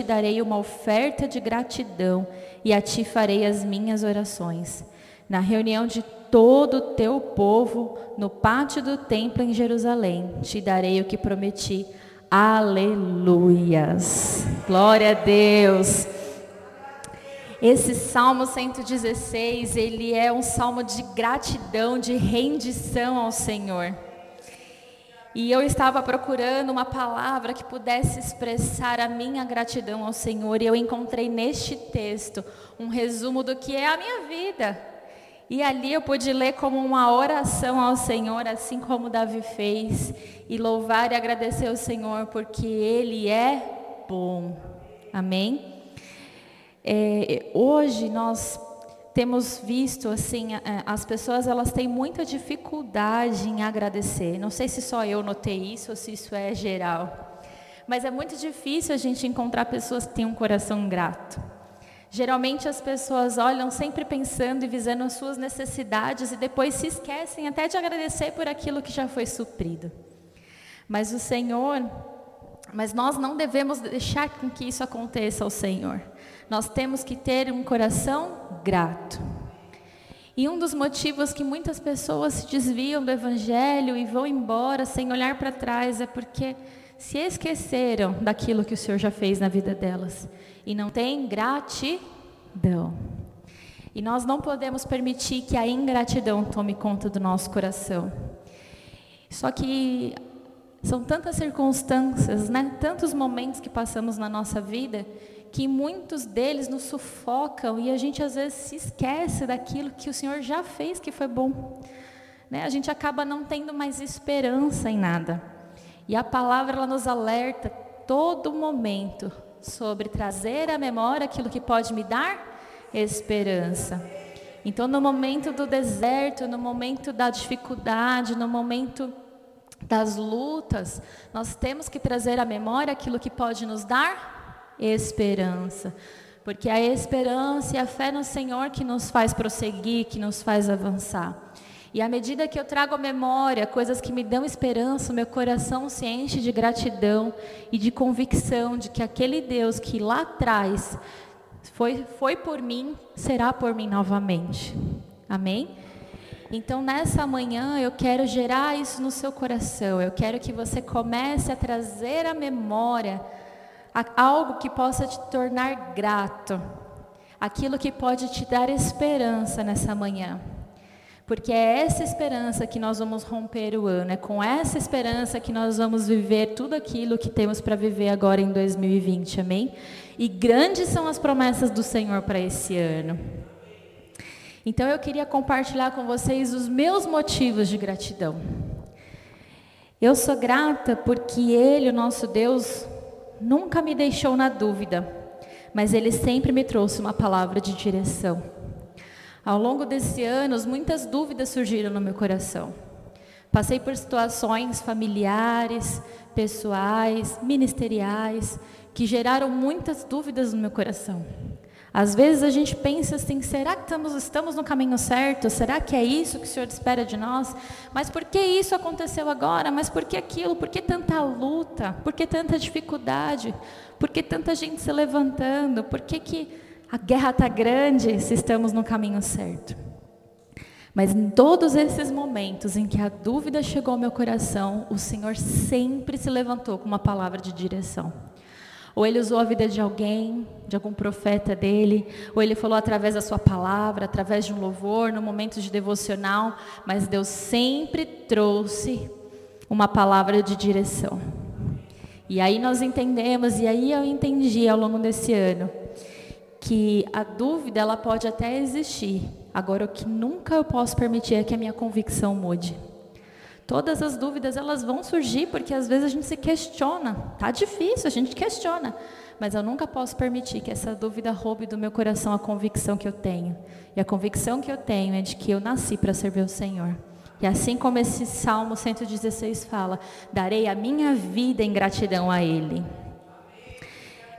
te darei uma oferta de gratidão e a ti farei as minhas orações. Na reunião de todo o teu povo, no pátio do templo em Jerusalém, te darei o que prometi. Aleluias. Glória a Deus. Esse Salmo 116, ele é um salmo de gratidão, de rendição ao Senhor. E eu estava procurando uma palavra que pudesse expressar a minha gratidão ao Senhor, e eu encontrei neste texto um resumo do que é a minha vida. E ali eu pude ler como uma oração ao Senhor, assim como Davi fez, e louvar e agradecer ao Senhor, porque Ele é bom. Amém? É, hoje nós temos visto assim é, as pessoas elas têm muita dificuldade em agradecer. Não sei se só eu notei isso ou se isso é geral, mas é muito difícil a gente encontrar pessoas que têm um coração grato. Geralmente as pessoas olham sempre pensando e visando as suas necessidades e depois se esquecem até de agradecer por aquilo que já foi suprido. Mas o Senhor, mas nós não devemos deixar com que isso aconteça ao Senhor nós temos que ter um coração grato. E um dos motivos que muitas pessoas se desviam do Evangelho e vão embora sem olhar para trás é porque se esqueceram daquilo que o Senhor já fez na vida delas e não têm gratidão. E nós não podemos permitir que a ingratidão tome conta do nosso coração. Só que são tantas circunstâncias, né? tantos momentos que passamos na nossa vida que muitos deles nos sufocam e a gente às vezes se esquece daquilo que o Senhor já fez que foi bom. Né? A gente acaba não tendo mais esperança em nada. E a palavra ela nos alerta todo momento sobre trazer à memória aquilo que pode me dar esperança. Então, no momento do deserto, no momento da dificuldade, no momento das lutas, nós temos que trazer à memória aquilo que pode nos dar esperança. Porque a esperança e a fé no Senhor que nos faz prosseguir, que nos faz avançar. E à medida que eu trago à memória coisas que me dão esperança, meu coração se enche de gratidão e de convicção de que aquele Deus que lá atrás foi, foi por mim, será por mim novamente. Amém? Então, nessa manhã, eu quero gerar isso no seu coração. Eu quero que você comece a trazer à memória algo que possa te tornar grato, aquilo que pode te dar esperança nessa manhã. Porque é essa esperança que nós vamos romper o ano, é com essa esperança que nós vamos viver tudo aquilo que temos para viver agora em 2020, amém? E grandes são as promessas do Senhor para esse ano. Então eu queria compartilhar com vocês os meus motivos de gratidão. Eu sou grata porque Ele, o nosso Deus, nunca me deixou na dúvida, mas ele sempre me trouxe uma palavra de direção. Ao longo desses anos, muitas dúvidas surgiram no meu coração. Passei por situações familiares, pessoais, ministeriais, que geraram muitas dúvidas no meu coração. Às vezes a gente pensa assim: será que estamos, estamos no caminho certo? Será que é isso que o Senhor espera de nós? Mas por que isso aconteceu agora? Mas por que aquilo? Por que tanta luta? Por que tanta dificuldade? Por que tanta gente se levantando? Por que, que a guerra está grande se estamos no caminho certo? Mas em todos esses momentos em que a dúvida chegou ao meu coração, o Senhor sempre se levantou com uma palavra de direção. Ou ele usou a vida de alguém, de algum profeta dele, ou ele falou através da sua palavra, através de um louvor, no momento de devocional, mas Deus sempre trouxe uma palavra de direção. E aí nós entendemos, e aí eu entendi ao longo desse ano, que a dúvida ela pode até existir. Agora o que nunca eu posso permitir é que a minha convicção mude. Todas as dúvidas elas vão surgir porque às vezes a gente se questiona. Tá difícil, a gente questiona, mas eu nunca posso permitir que essa dúvida roube do meu coração a convicção que eu tenho. E a convicção que eu tenho é de que eu nasci para servir o Senhor. E assim como esse Salmo 116 fala, darei a minha vida em gratidão a Ele.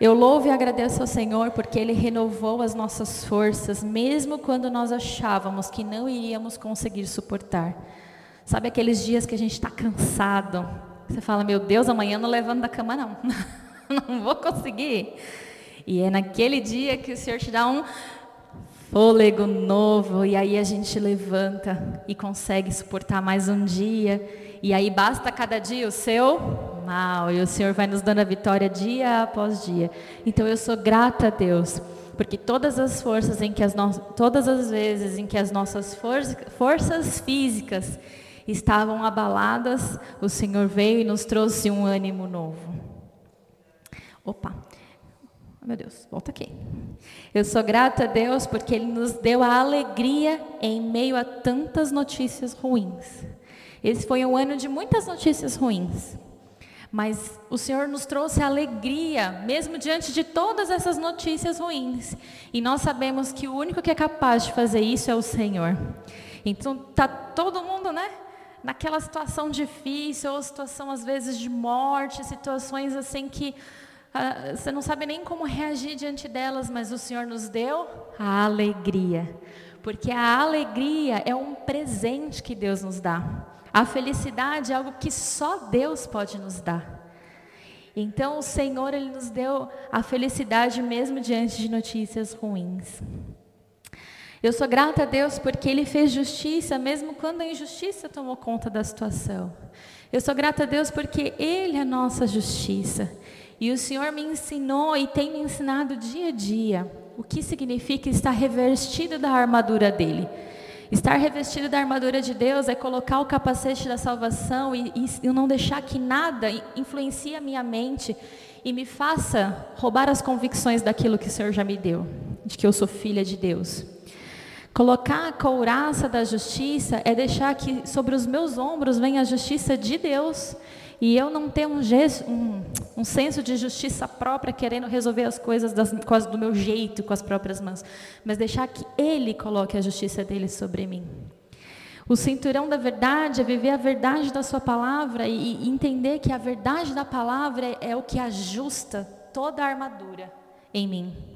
Eu louvo e agradeço ao Senhor porque Ele renovou as nossas forças, mesmo quando nós achávamos que não iríamos conseguir suportar. Sabe aqueles dias que a gente está cansado? Você fala, meu Deus, amanhã não levanto da cama, não. não vou conseguir. E é naquele dia que o Senhor te dá um fôlego novo, e aí a gente levanta e consegue suportar mais um dia. E aí basta cada dia o seu mal, e o Senhor vai nos dando a vitória dia após dia. Então eu sou grata a Deus, porque todas as forças em que as no... todas as vezes em que as nossas for... forças físicas estavam abaladas, o Senhor veio e nos trouxe um ânimo novo. Opa. Meu Deus, volta aqui. Eu sou grata a Deus porque Ele nos deu a alegria em meio a tantas notícias ruins. Esse foi um ano de muitas notícias ruins. Mas o Senhor nos trouxe alegria, mesmo diante de todas essas notícias ruins. E nós sabemos que o único que é capaz de fazer isso é o Senhor. Então tá todo mundo, né? Naquela situação difícil, ou situação às vezes de morte, situações assim que ah, você não sabe nem como reagir diante delas, mas o Senhor nos deu a alegria. Porque a alegria é um presente que Deus nos dá. A felicidade é algo que só Deus pode nos dar. Então o Senhor ele nos deu a felicidade mesmo diante de notícias ruins. Eu sou grata a Deus porque Ele fez justiça mesmo quando a injustiça tomou conta da situação. Eu sou grata a Deus porque Ele é a nossa justiça. E o Senhor me ensinou e tem me ensinado dia a dia o que significa estar revestido da armadura dele. Estar revestido da armadura de Deus é colocar o capacete da salvação e, e, não deixar que nada influencie a minha mente e me faça roubar as convicções daquilo que o Senhor já me deu, de que eu sou filha de Deus. Colocar a couraça da justiça é deixar que sobre os meus ombros venha a justiça de Deus e eu não ter um, um, um, senso de justiça própria, querendo resolver as coisas das, do meu jeito, com as próprias mãos, mas deixar que Ele coloque a justiça dele sobre mim. O cinturão da verdade é viver a verdade da Sua palavra e, e entender que a verdade da palavra é, é o que ajusta toda a armadura em mim.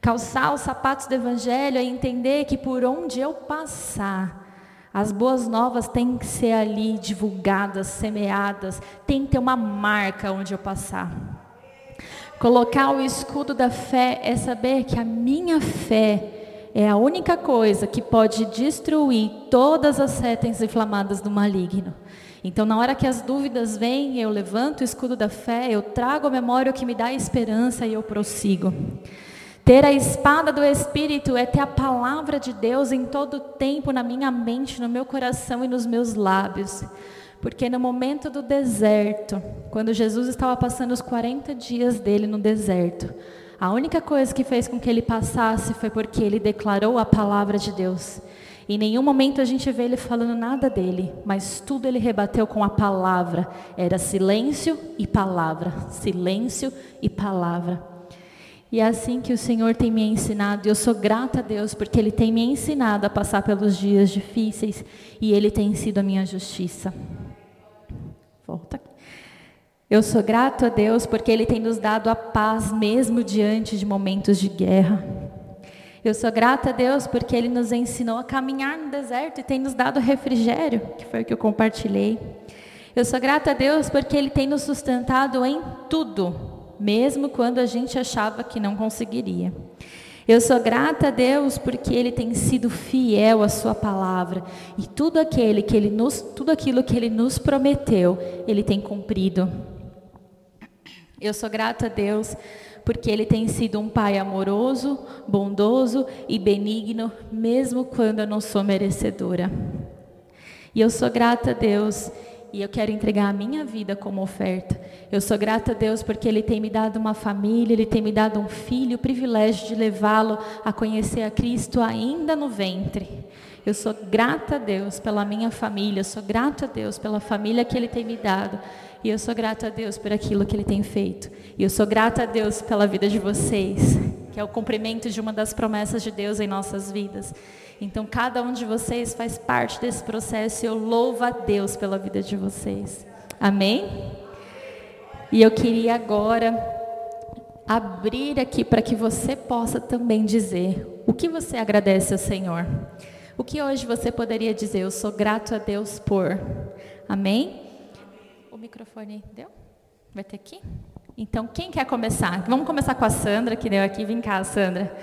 Calçar os sapatos do Evangelho é entender que por onde eu passar, as boas novas têm que ser ali divulgadas, semeadas, tem que ter uma marca onde eu passar. Colocar o escudo da fé é saber que a minha fé é a única coisa que pode destruir todas as setas inflamadas do maligno. Então, na hora que as dúvidas vêm, eu levanto o escudo da fé, eu trago a memória o que me dá esperança e eu prossigo. Ter a espada do Espírito é ter a palavra de Deus em todo tempo na minha mente, no meu coração e nos meus lábios. Porque no momento do deserto, quando Jesus estava passando os 40 dias dele no deserto, a única coisa que fez com que ele passasse foi porque ele declarou a palavra de Deus. Em nenhum momento a gente vê ele falando nada dele, mas tudo ele rebateu com a palavra. Era silêncio e palavra, silêncio e palavra. E é assim que o Senhor tem me ensinado, e eu sou grata a Deus porque Ele tem me ensinado a passar pelos dias difíceis e Ele tem sido a minha justiça. Volta. Eu sou grato a Deus porque Ele tem nos dado a paz mesmo diante de momentos de guerra. Eu sou grata a Deus porque Ele nos ensinou a caminhar no deserto e tem nos dado refrigério, que foi o que eu compartilhei. Eu sou grata a Deus porque Ele tem nos sustentado em tudo, mesmo quando a gente achava que não conseguiria. Eu sou grata a Deus porque Ele tem sido fiel à Sua palavra e tudo aquele que Ele nos, tudo aquilo que Ele nos prometeu, Ele tem cumprido. Eu sou grata a Deus porque Ele tem sido um Pai amoroso, bondoso e benigno, mesmo quando eu não sou merecedora. E eu sou grata a Deus e eu quero entregar a minha vida como oferta. Eu sou grata a Deus porque Ele tem me dado uma família, Ele tem me dado um filho, o privilégio de levá-lo a conhecer a Cristo ainda no ventre. Eu sou grata a Deus pela minha família, eu sou grata a Deus pela família que Ele tem me dado. E eu sou grata a Deus por aquilo que Ele tem feito. E eu sou grata a Deus pela vida de vocês, que é o cumprimento de uma das promessas de Deus em nossas vidas. Então, cada um de vocês faz parte desse processo e eu louvo a Deus pela vida de vocês. Amém? E eu queria agora abrir aqui para que você possa também dizer o que você agradece ao Senhor. O que hoje você poderia dizer? Eu sou grato a Deus por. Amém? O microfone deu? Vai ter aqui? Então, quem quer começar? Vamos começar com a Sandra, que deu aqui. Vem cá, Sandra.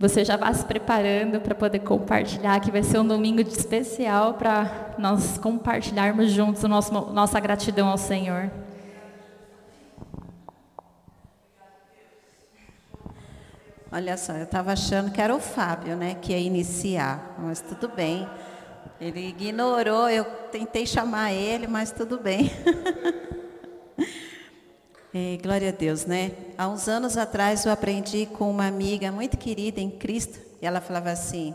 Você já vai se preparando para poder compartilhar, que vai ser um domingo especial para nós compartilharmos juntos a nossa gratidão ao Senhor. Olha só, eu estava achando que era o Fábio, né, que ia iniciar, mas tudo bem. Ele ignorou, eu tentei chamar ele, mas tudo bem. É, glória a Deus, né? Há uns anos atrás eu aprendi com uma amiga muito querida em Cristo, e ela falava assim: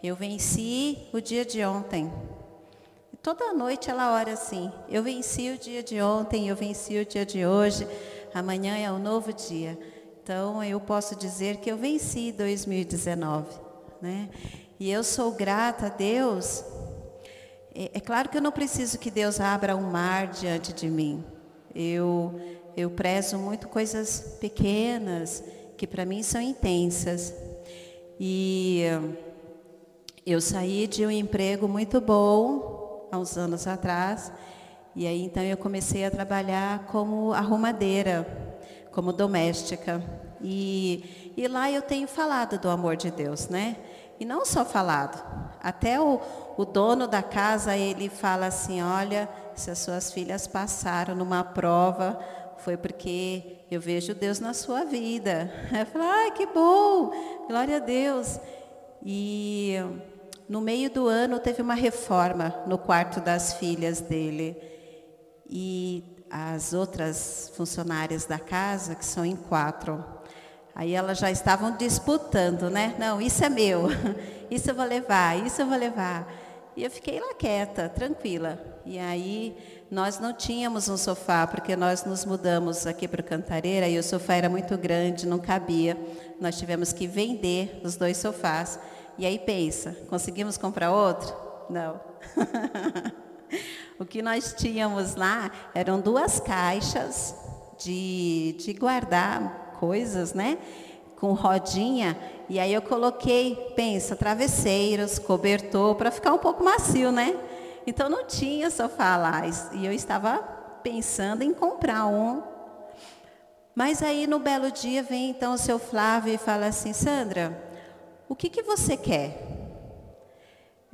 Eu venci o dia de ontem. E toda noite ela ora assim: Eu venci o dia de ontem, eu venci o dia de hoje, amanhã é um novo dia. Então eu posso dizer que eu venci 2019, né? E eu sou grata a Deus. É, é claro que eu não preciso que Deus abra um mar diante de mim. Eu eu prezo muito coisas pequenas, que para mim são intensas. E eu saí de um emprego muito bom, há uns anos atrás, e aí então eu comecei a trabalhar como arrumadeira, como doméstica. E, e lá eu tenho falado do amor de Deus, né? E não só falado, até o, o dono da casa, ele fala assim, olha, se as suas filhas passaram numa prova, foi porque eu vejo Deus na sua vida. Eu falo, ai, que bom, glória a Deus. E no meio do ano teve uma reforma no quarto das filhas dele. E as outras funcionárias da casa, que são em quatro, aí elas já estavam disputando, né? Não, isso é meu, isso eu vou levar, isso eu vou levar. E eu fiquei lá quieta, tranquila. E aí nós não tínhamos um sofá, porque nós nos mudamos aqui para o Cantareira e o sofá era muito grande, não cabia. Nós tivemos que vender os dois sofás. E aí pensa, conseguimos comprar outro? Não. o que nós tínhamos lá eram duas caixas de, de guardar coisas, né? Com rodinha. E aí eu coloquei, pensa, travesseiros, cobertor, para ficar um pouco macio, né? Então não tinha sofá lá. E eu estava pensando em comprar um. Mas aí no belo dia vem então o seu Flávio e fala assim, Sandra, o que, que você quer?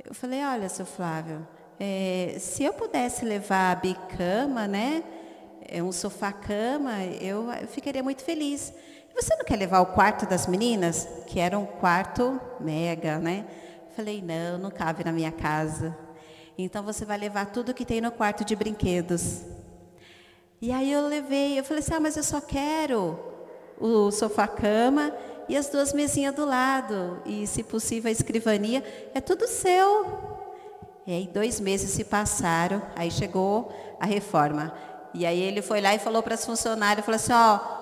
Eu falei, olha, seu Flávio, é, se eu pudesse levar a bicama, né? É um sofá-cama, eu ficaria muito feliz. Você não quer levar o quarto das meninas? Que era um quarto mega, né? Falei, não, não cabe na minha casa. Então você vai levar tudo que tem no quarto de brinquedos. E aí eu levei, eu falei assim, ah, mas eu só quero o sofá-cama e as duas mesinhas do lado. E, se possível, a escrivania. É tudo seu. E aí dois meses se passaram, aí chegou a reforma. E aí ele foi lá e falou para as funcionárias, falou assim, ó,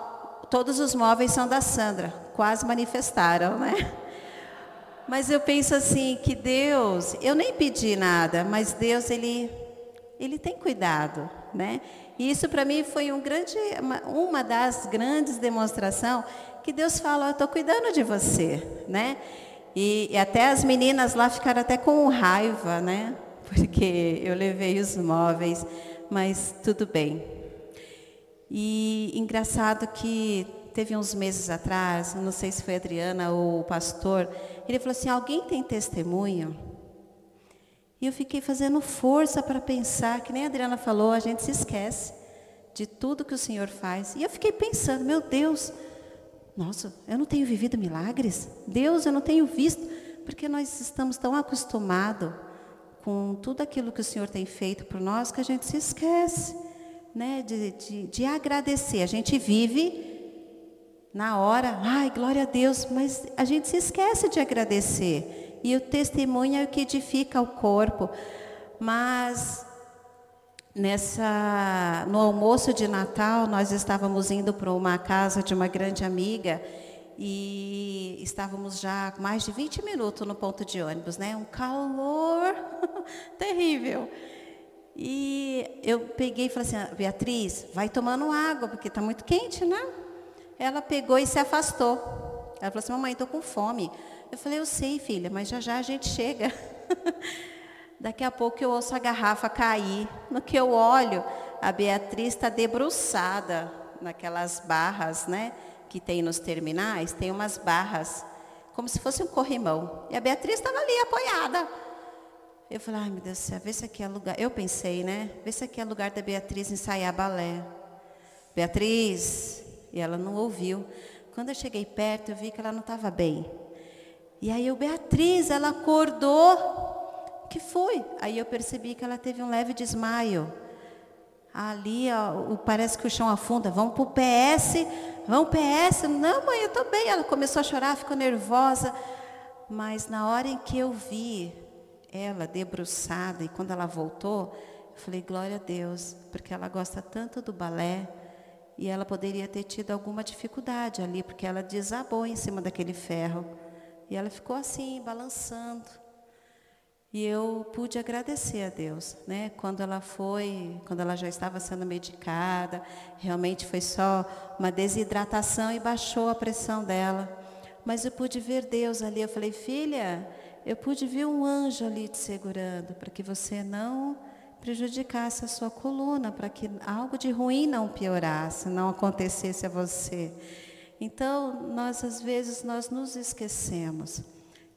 todos os móveis são da Sandra. Quase manifestaram, né? Mas eu penso assim que Deus, eu nem pedi nada, mas Deus ele ele tem cuidado, né? E isso para mim foi um grande, uma, uma das grandes demonstrações que Deus fala, eu estou cuidando de você, né? E, e, até as meninas lá ficaram até com raiva, né? Porque eu levei os móveis, mas tudo bem. E engraçado que teve uns meses atrás, não sei se foi a Adriana ou o pastor, ele falou assim: alguém tem testemunho? E eu fiquei fazendo força para pensar, que nem a Adriana falou, a gente se esquece de tudo que o Senhor faz. E eu fiquei pensando: meu Deus, nossa, eu não tenho vivido milagres? Deus, eu não tenho visto, porque nós estamos tão acostumados com tudo aquilo que o Senhor tem feito por nós que a gente se esquece né, de, de, de agradecer. A gente vive na hora, ai, glória a Deus, mas a gente se esquece de agradecer. E o testemunho é o que edifica o corpo. Mas nessa no almoço de Natal, nós estávamos indo para uma casa de uma grande amiga e estávamos já mais de 20 minutos no ponto de ônibus, né? Um calor terrível. E eu peguei e falei assim, Beatriz, vai tomando água, porque está muito quente, né? Ela pegou e se afastou. Ela falou assim, mamãe, estou com fome. Eu falei, eu sei, filha, mas já já a gente chega. Daqui a pouco eu ouço a garrafa cair. No que eu olho, a Beatriz está debruçada naquelas barras, né? Que tem nos terminais, tem umas barras, como se fosse um corrimão. E a Beatriz estava ali apoiada. Eu falei, ai meu Deus do céu, vê se aqui é lugar. Eu pensei, né? Vê se aqui é lugar da Beatriz ensaiar balé. Beatriz, e ela não ouviu. Quando eu cheguei perto, eu vi que ela não estava bem. E aí eu, Beatriz, ela acordou. O que foi? Aí eu percebi que ela teve um leve desmaio. Ali, ó, parece que o chão afunda. Vamos para o PS, vamos PS. Não, mãe, eu estou bem. Ela começou a chorar, ficou nervosa. Mas na hora em que eu vi ela debruçada e quando ela voltou, eu falei, glória a Deus, porque ela gosta tanto do balé e ela poderia ter tido alguma dificuldade ali, porque ela desabou em cima daquele ferro. E ela ficou assim, balançando. E eu pude agradecer a Deus, né? Quando ela foi, quando ela já estava sendo medicada, realmente foi só uma desidratação e baixou a pressão dela. Mas eu pude ver Deus ali. Eu falei, filha, eu pude ver um anjo ali te segurando para que você não prejudicasse a sua coluna, para que algo de ruim não piorasse, não acontecesse a você. Então, nós às vezes nós nos esquecemos.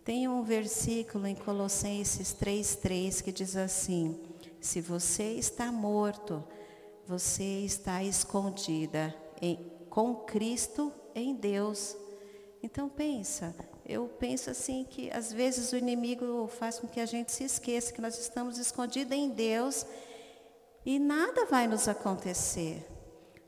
Tem um versículo em Colossenses 3:3 que diz assim: Se você está morto, você está escondida em, com Cristo em Deus. Então pensa, eu penso assim que às vezes o inimigo faz com que a gente se esqueça que nós estamos escondidos em Deus e nada vai nos acontecer.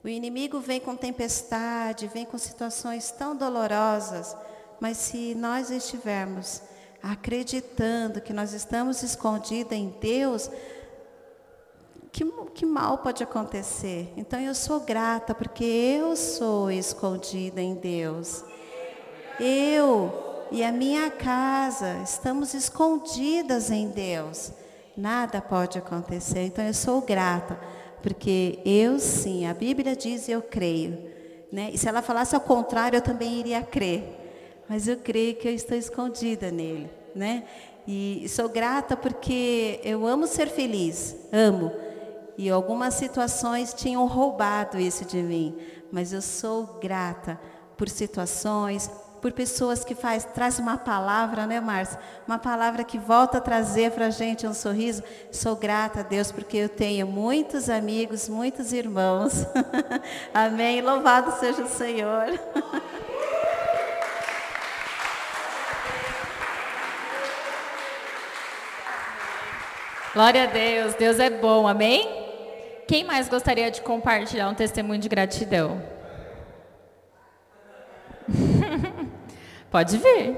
O inimigo vem com tempestade, vem com situações tão dolorosas, mas se nós estivermos acreditando que nós estamos escondidos em Deus, que, que mal pode acontecer? Então eu sou grata porque eu sou escondida em Deus. Eu e a minha casa estamos escondidas em Deus. Nada pode acontecer. Então eu sou grata porque eu sim, a Bíblia diz eu creio. Né? E se ela falasse ao contrário, eu também iria crer. Mas eu creio que eu estou escondida nele. Né? E sou grata porque eu amo ser feliz, amo. E algumas situações tinham roubado isso de mim. Mas eu sou grata por situações, por pessoas que faz, traz uma palavra, né, Márcia? Uma palavra que volta a trazer para a gente um sorriso. Sou grata a Deus porque eu tenho muitos amigos, muitos irmãos. Amém. Louvado seja o Senhor. Glória a Deus, Deus é bom, amém? Quem mais gostaria de compartilhar um testemunho de gratidão? Pode vir.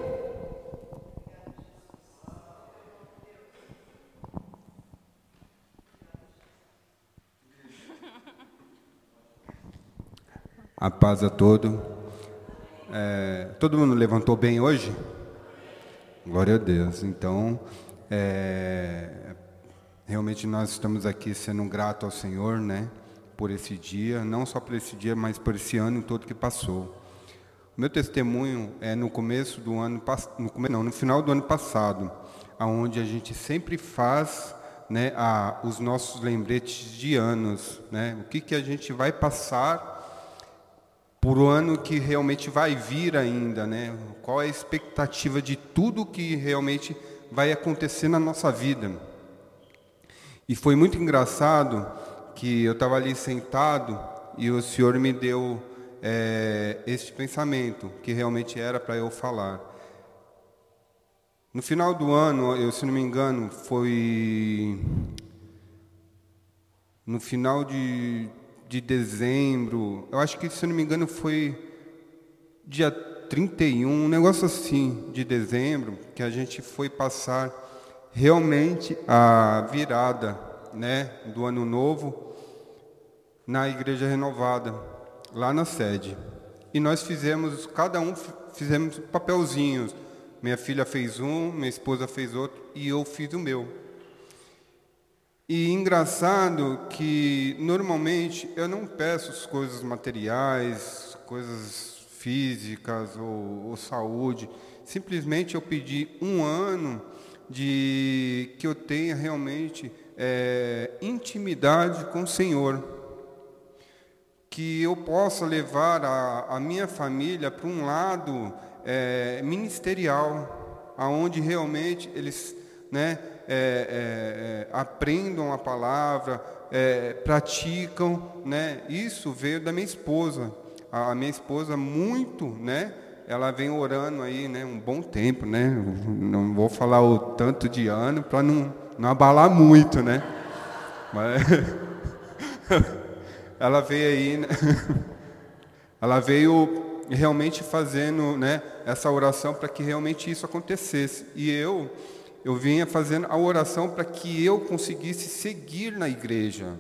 A paz a todo. É, todo mundo levantou bem hoje? Glória a Deus. Então, é, realmente nós estamos aqui sendo grato ao Senhor, né? Por esse dia, não só por esse dia, mas por esse ano todo que passou. Meu testemunho é no começo do ano, no, não, no final do ano passado, aonde a gente sempre faz né, a, os nossos lembretes de anos, né, o que, que a gente vai passar por o ano que realmente vai vir ainda, né, qual é a expectativa de tudo que realmente vai acontecer na nossa vida. E foi muito engraçado que eu estava ali sentado e o Senhor me deu é, este pensamento que realmente era para eu falar. No final do ano, eu, se não me engano, foi no final de, de dezembro, eu acho que, se não me engano, foi dia 31, um negócio assim, de dezembro, que a gente foi passar realmente a virada né, do ano novo na Igreja Renovada lá na sede. E nós fizemos, cada um fizemos papelzinhos. Minha filha fez um, minha esposa fez outro e eu fiz o meu. E engraçado que normalmente eu não peço as coisas materiais, coisas físicas ou, ou saúde. Simplesmente eu pedi um ano de que eu tenha realmente é, intimidade com o Senhor que eu possa levar a, a minha família para um lado é, ministerial, aonde realmente eles né, é, é, é aprendam a palavra, é, praticam, né? Isso veio da minha esposa. A, a minha esposa muito, né? Ela vem orando aí, né? Um bom tempo, né? Não vou falar o tanto de ano para não, não abalar muito, né? Mas ela veio aí, né? ela veio realmente fazendo, né? Essa oração para que realmente isso acontecesse. E eu eu vinha fazendo a oração para que eu conseguisse seguir na igreja,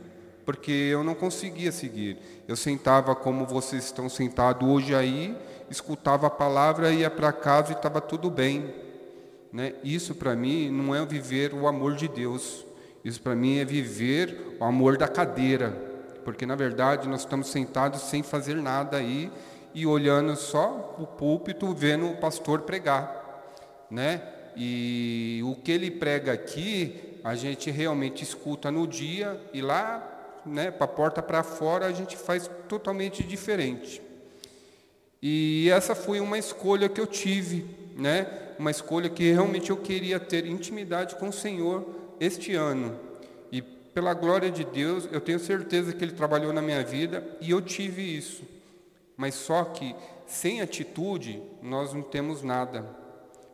porque eu não conseguia seguir. Eu sentava como vocês estão sentados hoje aí, escutava a palavra, ia para casa e estava tudo bem. Né? Isso para mim não é viver o amor de Deus. Isso para mim é viver o amor da cadeira, porque na verdade nós estamos sentados sem fazer nada aí e olhando só o púlpito, vendo o pastor pregar, né? E o que ele prega aqui, a gente realmente escuta no dia e lá, né, para a porta para fora, a gente faz totalmente diferente. E essa foi uma escolha que eu tive, né? Uma escolha que realmente eu queria ter intimidade com o Senhor este ano. Pela glória de Deus, eu tenho certeza que ele trabalhou na minha vida e eu tive isso. Mas só que sem atitude nós não temos nada.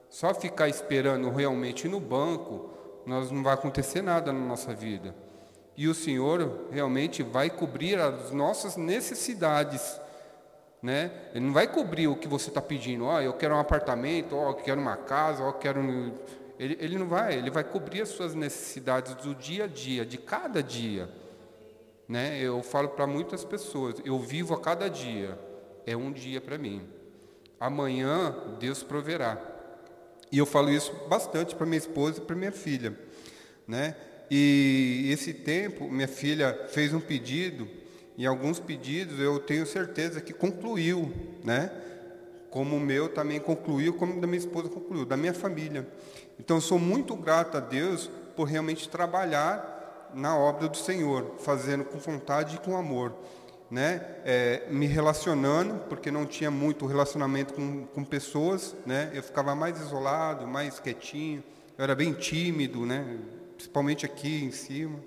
Só ficar esperando realmente no banco, nós não vai acontecer nada na nossa vida. E o Senhor realmente vai cobrir as nossas necessidades. Né? Ele não vai cobrir o que você está pedindo. Ó, oh, eu quero um apartamento, ó, oh, eu quero uma casa, ó, oh, eu quero. Ele, ele não vai, ele vai cobrir as suas necessidades do dia a dia, de cada dia. Né? Eu falo para muitas pessoas, eu vivo a cada dia, é um dia para mim. Amanhã Deus proverá. E eu falo isso bastante para minha esposa e para minha filha, né? E esse tempo, minha filha fez um pedido, e alguns pedidos eu tenho certeza que concluiu, né? Como o meu também concluiu, como da minha esposa concluiu, da minha família. Então, sou muito grato a Deus por realmente trabalhar na obra do Senhor, fazendo com vontade e com amor né, é, me relacionando, porque não tinha muito relacionamento com, com pessoas, né, eu ficava mais isolado, mais quietinho, eu era bem tímido, né, principalmente aqui em cima,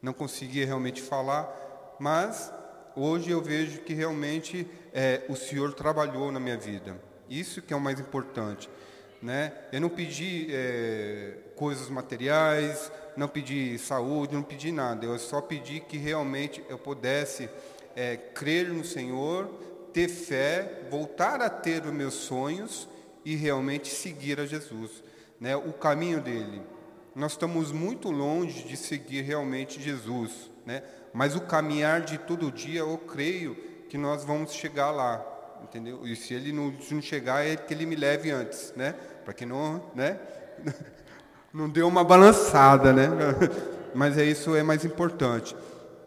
não conseguia realmente falar, mas hoje eu vejo que realmente é, o Senhor trabalhou na minha vida, isso que é o mais importante. Né? Eu não pedi é, coisas materiais, não pedi saúde, não pedi nada. Eu só pedi que realmente eu pudesse é, crer no Senhor, ter fé, voltar a ter os meus sonhos e realmente seguir a Jesus, né? O caminho dele. Nós estamos muito longe de seguir realmente Jesus, né? Mas o caminhar de todo dia, eu creio que nós vamos chegar lá, entendeu? E se ele não, se não chegar, é que ele me leve antes, né? Para que não, né? Não deu uma balançada, né? Mas é isso é mais importante.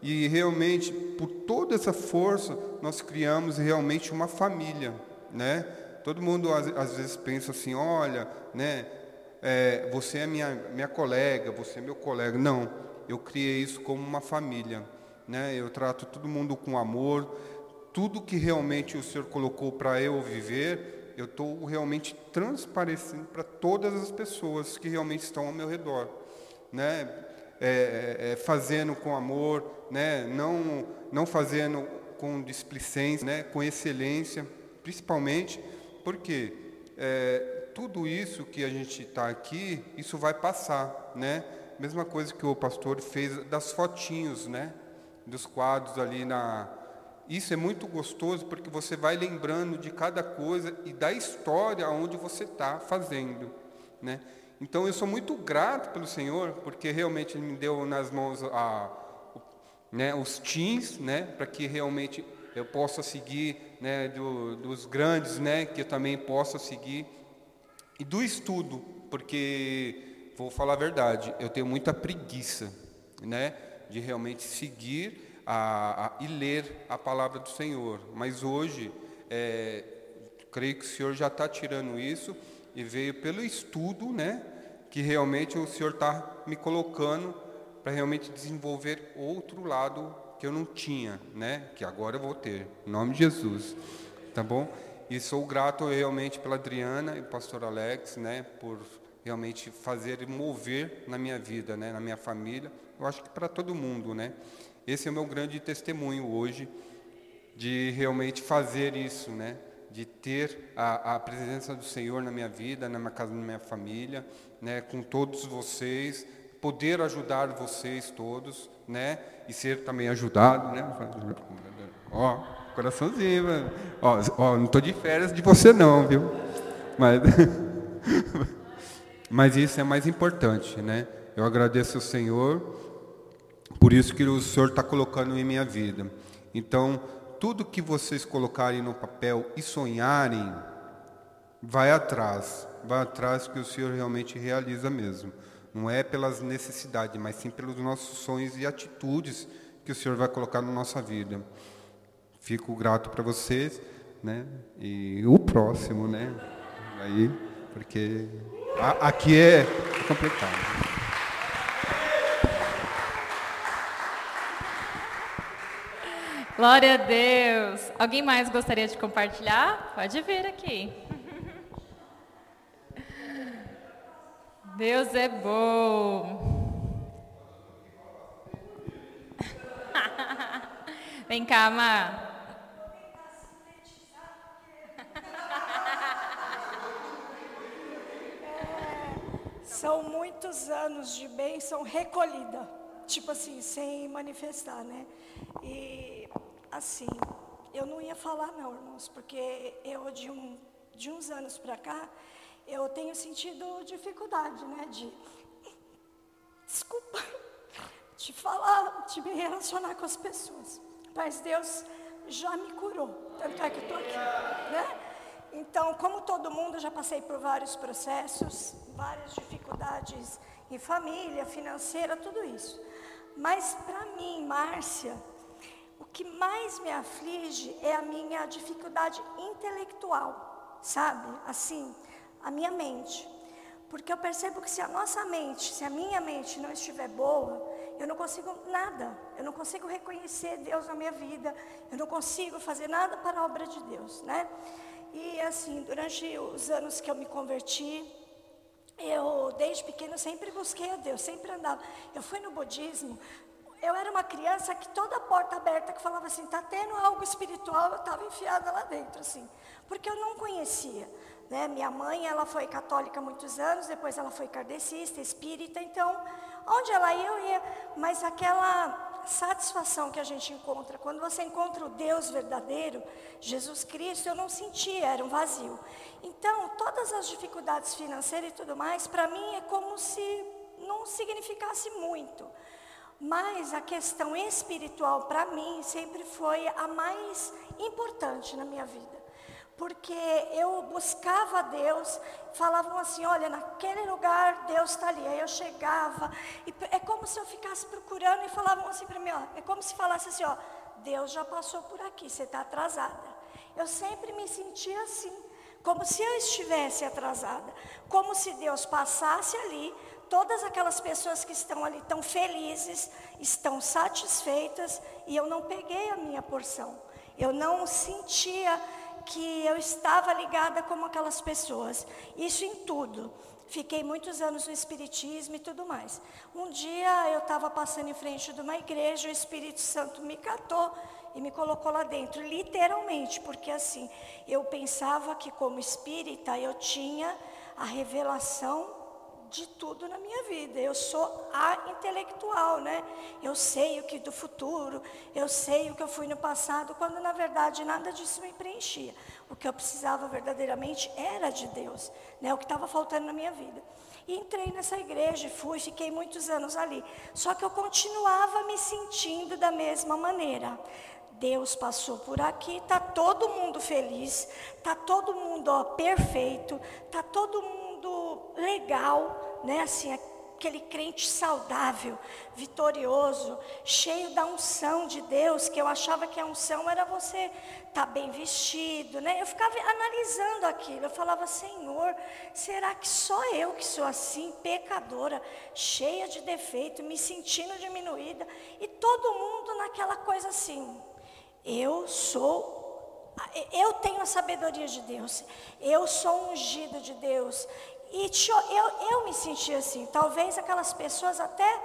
E realmente, por toda essa força, nós criamos realmente uma família, né? Todo mundo às, às vezes pensa assim, olha, né? É, você é minha minha colega, você é meu colega. Não, eu criei isso como uma família, né? Eu trato todo mundo com amor. Tudo que realmente o Senhor colocou para eu viver, eu estou realmente transparecendo para todas as pessoas que realmente estão ao meu redor, né? É, é, é fazendo com amor, né? não, não fazendo com displicência, né? com excelência, principalmente porque é, tudo isso que a gente está aqui, isso vai passar. Né? Mesma coisa que o pastor fez das fotinhos, né? dos quadros ali na. Isso é muito gostoso porque você vai lembrando de cada coisa e da história onde você está fazendo. Né? Então eu sou muito grato pelo Senhor, porque realmente Ele me deu nas mãos a, né, os teens, né, para que realmente eu possa seguir né, do, dos grandes, né, que eu também possa seguir. E do estudo, porque, vou falar a verdade, eu tenho muita preguiça né, de realmente seguir a, a, e ler a palavra do Senhor. Mas hoje, é, creio que o Senhor já está tirando isso e veio pelo estudo, né, que realmente o Senhor está me colocando para realmente desenvolver outro lado que eu não tinha, né? Que agora eu vou ter, em nome de Jesus, tá bom? E sou grato realmente pela Adriana e pastor Alex, né? Por realmente fazer mover na minha vida, né? Na minha família, eu acho que para todo mundo, né? Esse é o meu grande testemunho hoje de realmente fazer isso, né? De ter a, a presença do Senhor na minha vida, na minha casa, na minha família, né? Com todos vocês, poder ajudar vocês todos, né? E ser também ajudado, né? Ó, coraçãozinho, ó, ó, não estou de férias de você não, viu? Mas, mas isso é mais importante, né? Eu agradeço ao Senhor por isso que o Senhor está colocando em minha vida. Então, tudo que vocês colocarem no papel e sonharem, vai atrás, vai atrás que o Senhor realmente realiza mesmo. Não é pelas necessidades, mas sim pelos nossos sonhos e atitudes que o Senhor vai colocar na nossa vida. Fico grato para vocês, né? E o próximo, né? Aí, porque aqui é complicado. Glória a Deus. Alguém mais gostaria de compartilhar? Pode vir aqui. Deus é bom. Vem cá, Má. São muitos anos de bênção recolhida, tipo assim, sem manifestar, né? E assim, eu não ia falar não, irmãos, porque eu de, um, de uns anos para cá, eu tenho sentido dificuldade, né, de, desculpa, de falar, de me relacionar com as pessoas. Mas Deus já me curou, tanto é que estou aqui, né? Então, como todo mundo, já passei por vários processos, várias dificuldades em família, financeira, tudo isso. Mas para mim, Márcia, o que mais me aflige é a minha dificuldade intelectual, sabe? Assim, a minha mente. Porque eu percebo que se a nossa mente, se a minha mente não estiver boa, eu não consigo nada. Eu não consigo reconhecer Deus na minha vida. Eu não consigo fazer nada para a obra de Deus, né? E assim, durante os anos que eu me converti, eu desde pequeno sempre busquei a Deus, sempre andava. Eu fui no budismo eu era uma criança que toda porta aberta que falava assim, está tendo algo espiritual, eu estava enfiada lá dentro, assim, porque eu não conhecia. Né? Minha mãe, ela foi católica muitos anos, depois ela foi kardecista, espírita, então, onde ela ia, eu ia, mas aquela satisfação que a gente encontra, quando você encontra o Deus verdadeiro, Jesus Cristo, eu não sentia, era um vazio. Então, todas as dificuldades financeiras e tudo mais, para mim é como se não significasse muito. Mas a questão espiritual, para mim, sempre foi a mais importante na minha vida. Porque eu buscava Deus, falavam assim: olha, naquele lugar Deus está ali. Aí eu chegava, e é como se eu ficasse procurando e falavam assim para mim: ó, é como se falasse assim: ó, Deus já passou por aqui, você está atrasada. Eu sempre me sentia assim, como se eu estivesse atrasada, como se Deus passasse ali, todas aquelas pessoas que estão ali tão felizes, estão satisfeitas e eu não peguei a minha porção. Eu não sentia que eu estava ligada como aquelas pessoas. Isso em tudo. Fiquei muitos anos no Espiritismo e tudo mais. Um dia eu estava passando em frente de uma igreja, o Espírito Santo me catou e me colocou lá dentro, literalmente, porque assim, eu pensava que como espírita eu tinha a revelação de tudo na minha vida. Eu sou a intelectual, né? Eu sei o que do futuro, eu sei o que eu fui no passado, quando na verdade nada disso me preenchia. O que eu precisava verdadeiramente era de Deus, né? O que estava faltando na minha vida. E entrei nessa igreja, fui, fiquei muitos anos ali. Só que eu continuava me sentindo da mesma maneira. Deus passou por aqui, tá todo mundo feliz, tá todo mundo ó, perfeito, tá todo mundo legal, né? Assim, aquele crente saudável, vitorioso, cheio da unção de Deus, que eu achava que a unção era você estar tá bem vestido, né? Eu ficava analisando aquilo, eu falava, Senhor, será que só eu que sou assim, pecadora, cheia de defeito, me sentindo diminuída, e todo mundo naquela coisa assim, eu sou eu tenho a sabedoria de Deus, eu sou ungido de Deus, e eu, eu me sentia assim. Talvez aquelas pessoas até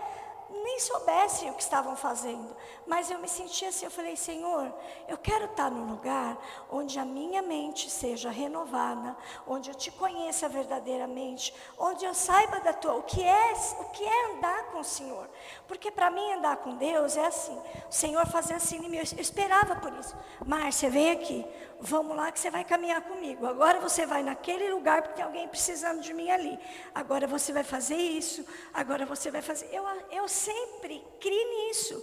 nem soubessem o que estavam fazendo. Mas eu me sentia assim, eu falei, Senhor, eu quero estar num lugar onde a minha mente seja renovada, onde eu te conheça verdadeiramente, onde eu saiba da tua, o que é, o que é andar com o Senhor. Porque para mim andar com Deus é assim, o Senhor fazer assim em mim, eu esperava por isso. Márcia, vem aqui, vamos lá que você vai caminhar comigo. Agora você vai naquele lugar porque tem alguém precisando de mim ali. Agora você vai fazer isso, agora você vai fazer. Eu, eu sempre criei nisso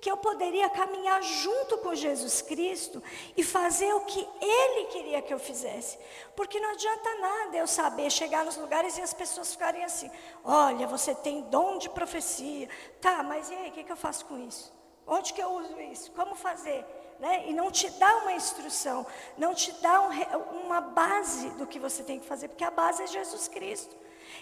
que eu poderia caminhar junto com Jesus Cristo e fazer o que Ele queria que eu fizesse. Porque não adianta nada eu saber chegar nos lugares e as pessoas ficarem assim: olha, você tem dom de profecia. Tá, mas e aí, o que, que eu faço com isso? Onde que eu uso isso? Como fazer? Né? E não te dá uma instrução, não te dá um, uma base do que você tem que fazer, porque a base é Jesus Cristo.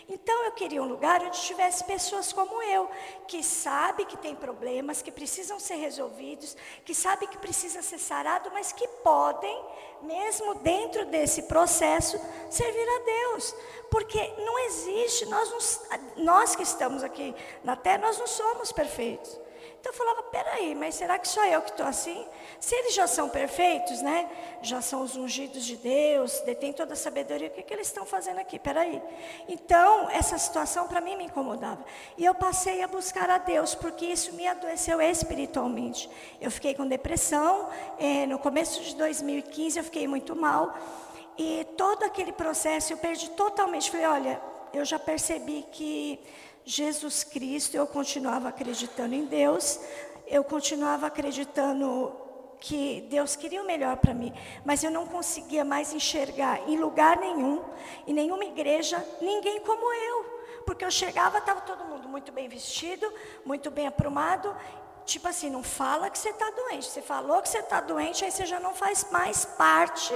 Então eu queria um lugar onde tivesse pessoas como eu, que sabe que tem problemas, que precisam ser resolvidos, que sabe que precisa ser sarado, mas que podem, mesmo dentro desse processo, servir a Deus. Porque não existe, nós, nós que estamos aqui na terra, nós não somos perfeitos. Então eu falava, peraí, mas será que sou eu que estou assim? Se eles já são perfeitos, né? Já são os ungidos de Deus, detêm toda a sabedoria, o que, que eles estão fazendo aqui? Peraí. Então, essa situação para mim me incomodava. E eu passei a buscar a Deus, porque isso me adoeceu espiritualmente. Eu fiquei com depressão, eh, no começo de 2015 eu fiquei muito mal. E todo aquele processo eu perdi totalmente. Falei, olha, eu já percebi que Jesus Cristo, eu continuava acreditando em Deus, eu continuava acreditando que Deus queria o melhor para mim, mas eu não conseguia mais enxergar em lugar nenhum, em nenhuma igreja, ninguém como eu. Porque eu chegava, estava todo mundo muito bem vestido, muito bem aprumado. Tipo assim, não fala que você está doente. Você falou que você está doente, aí você já não faz mais parte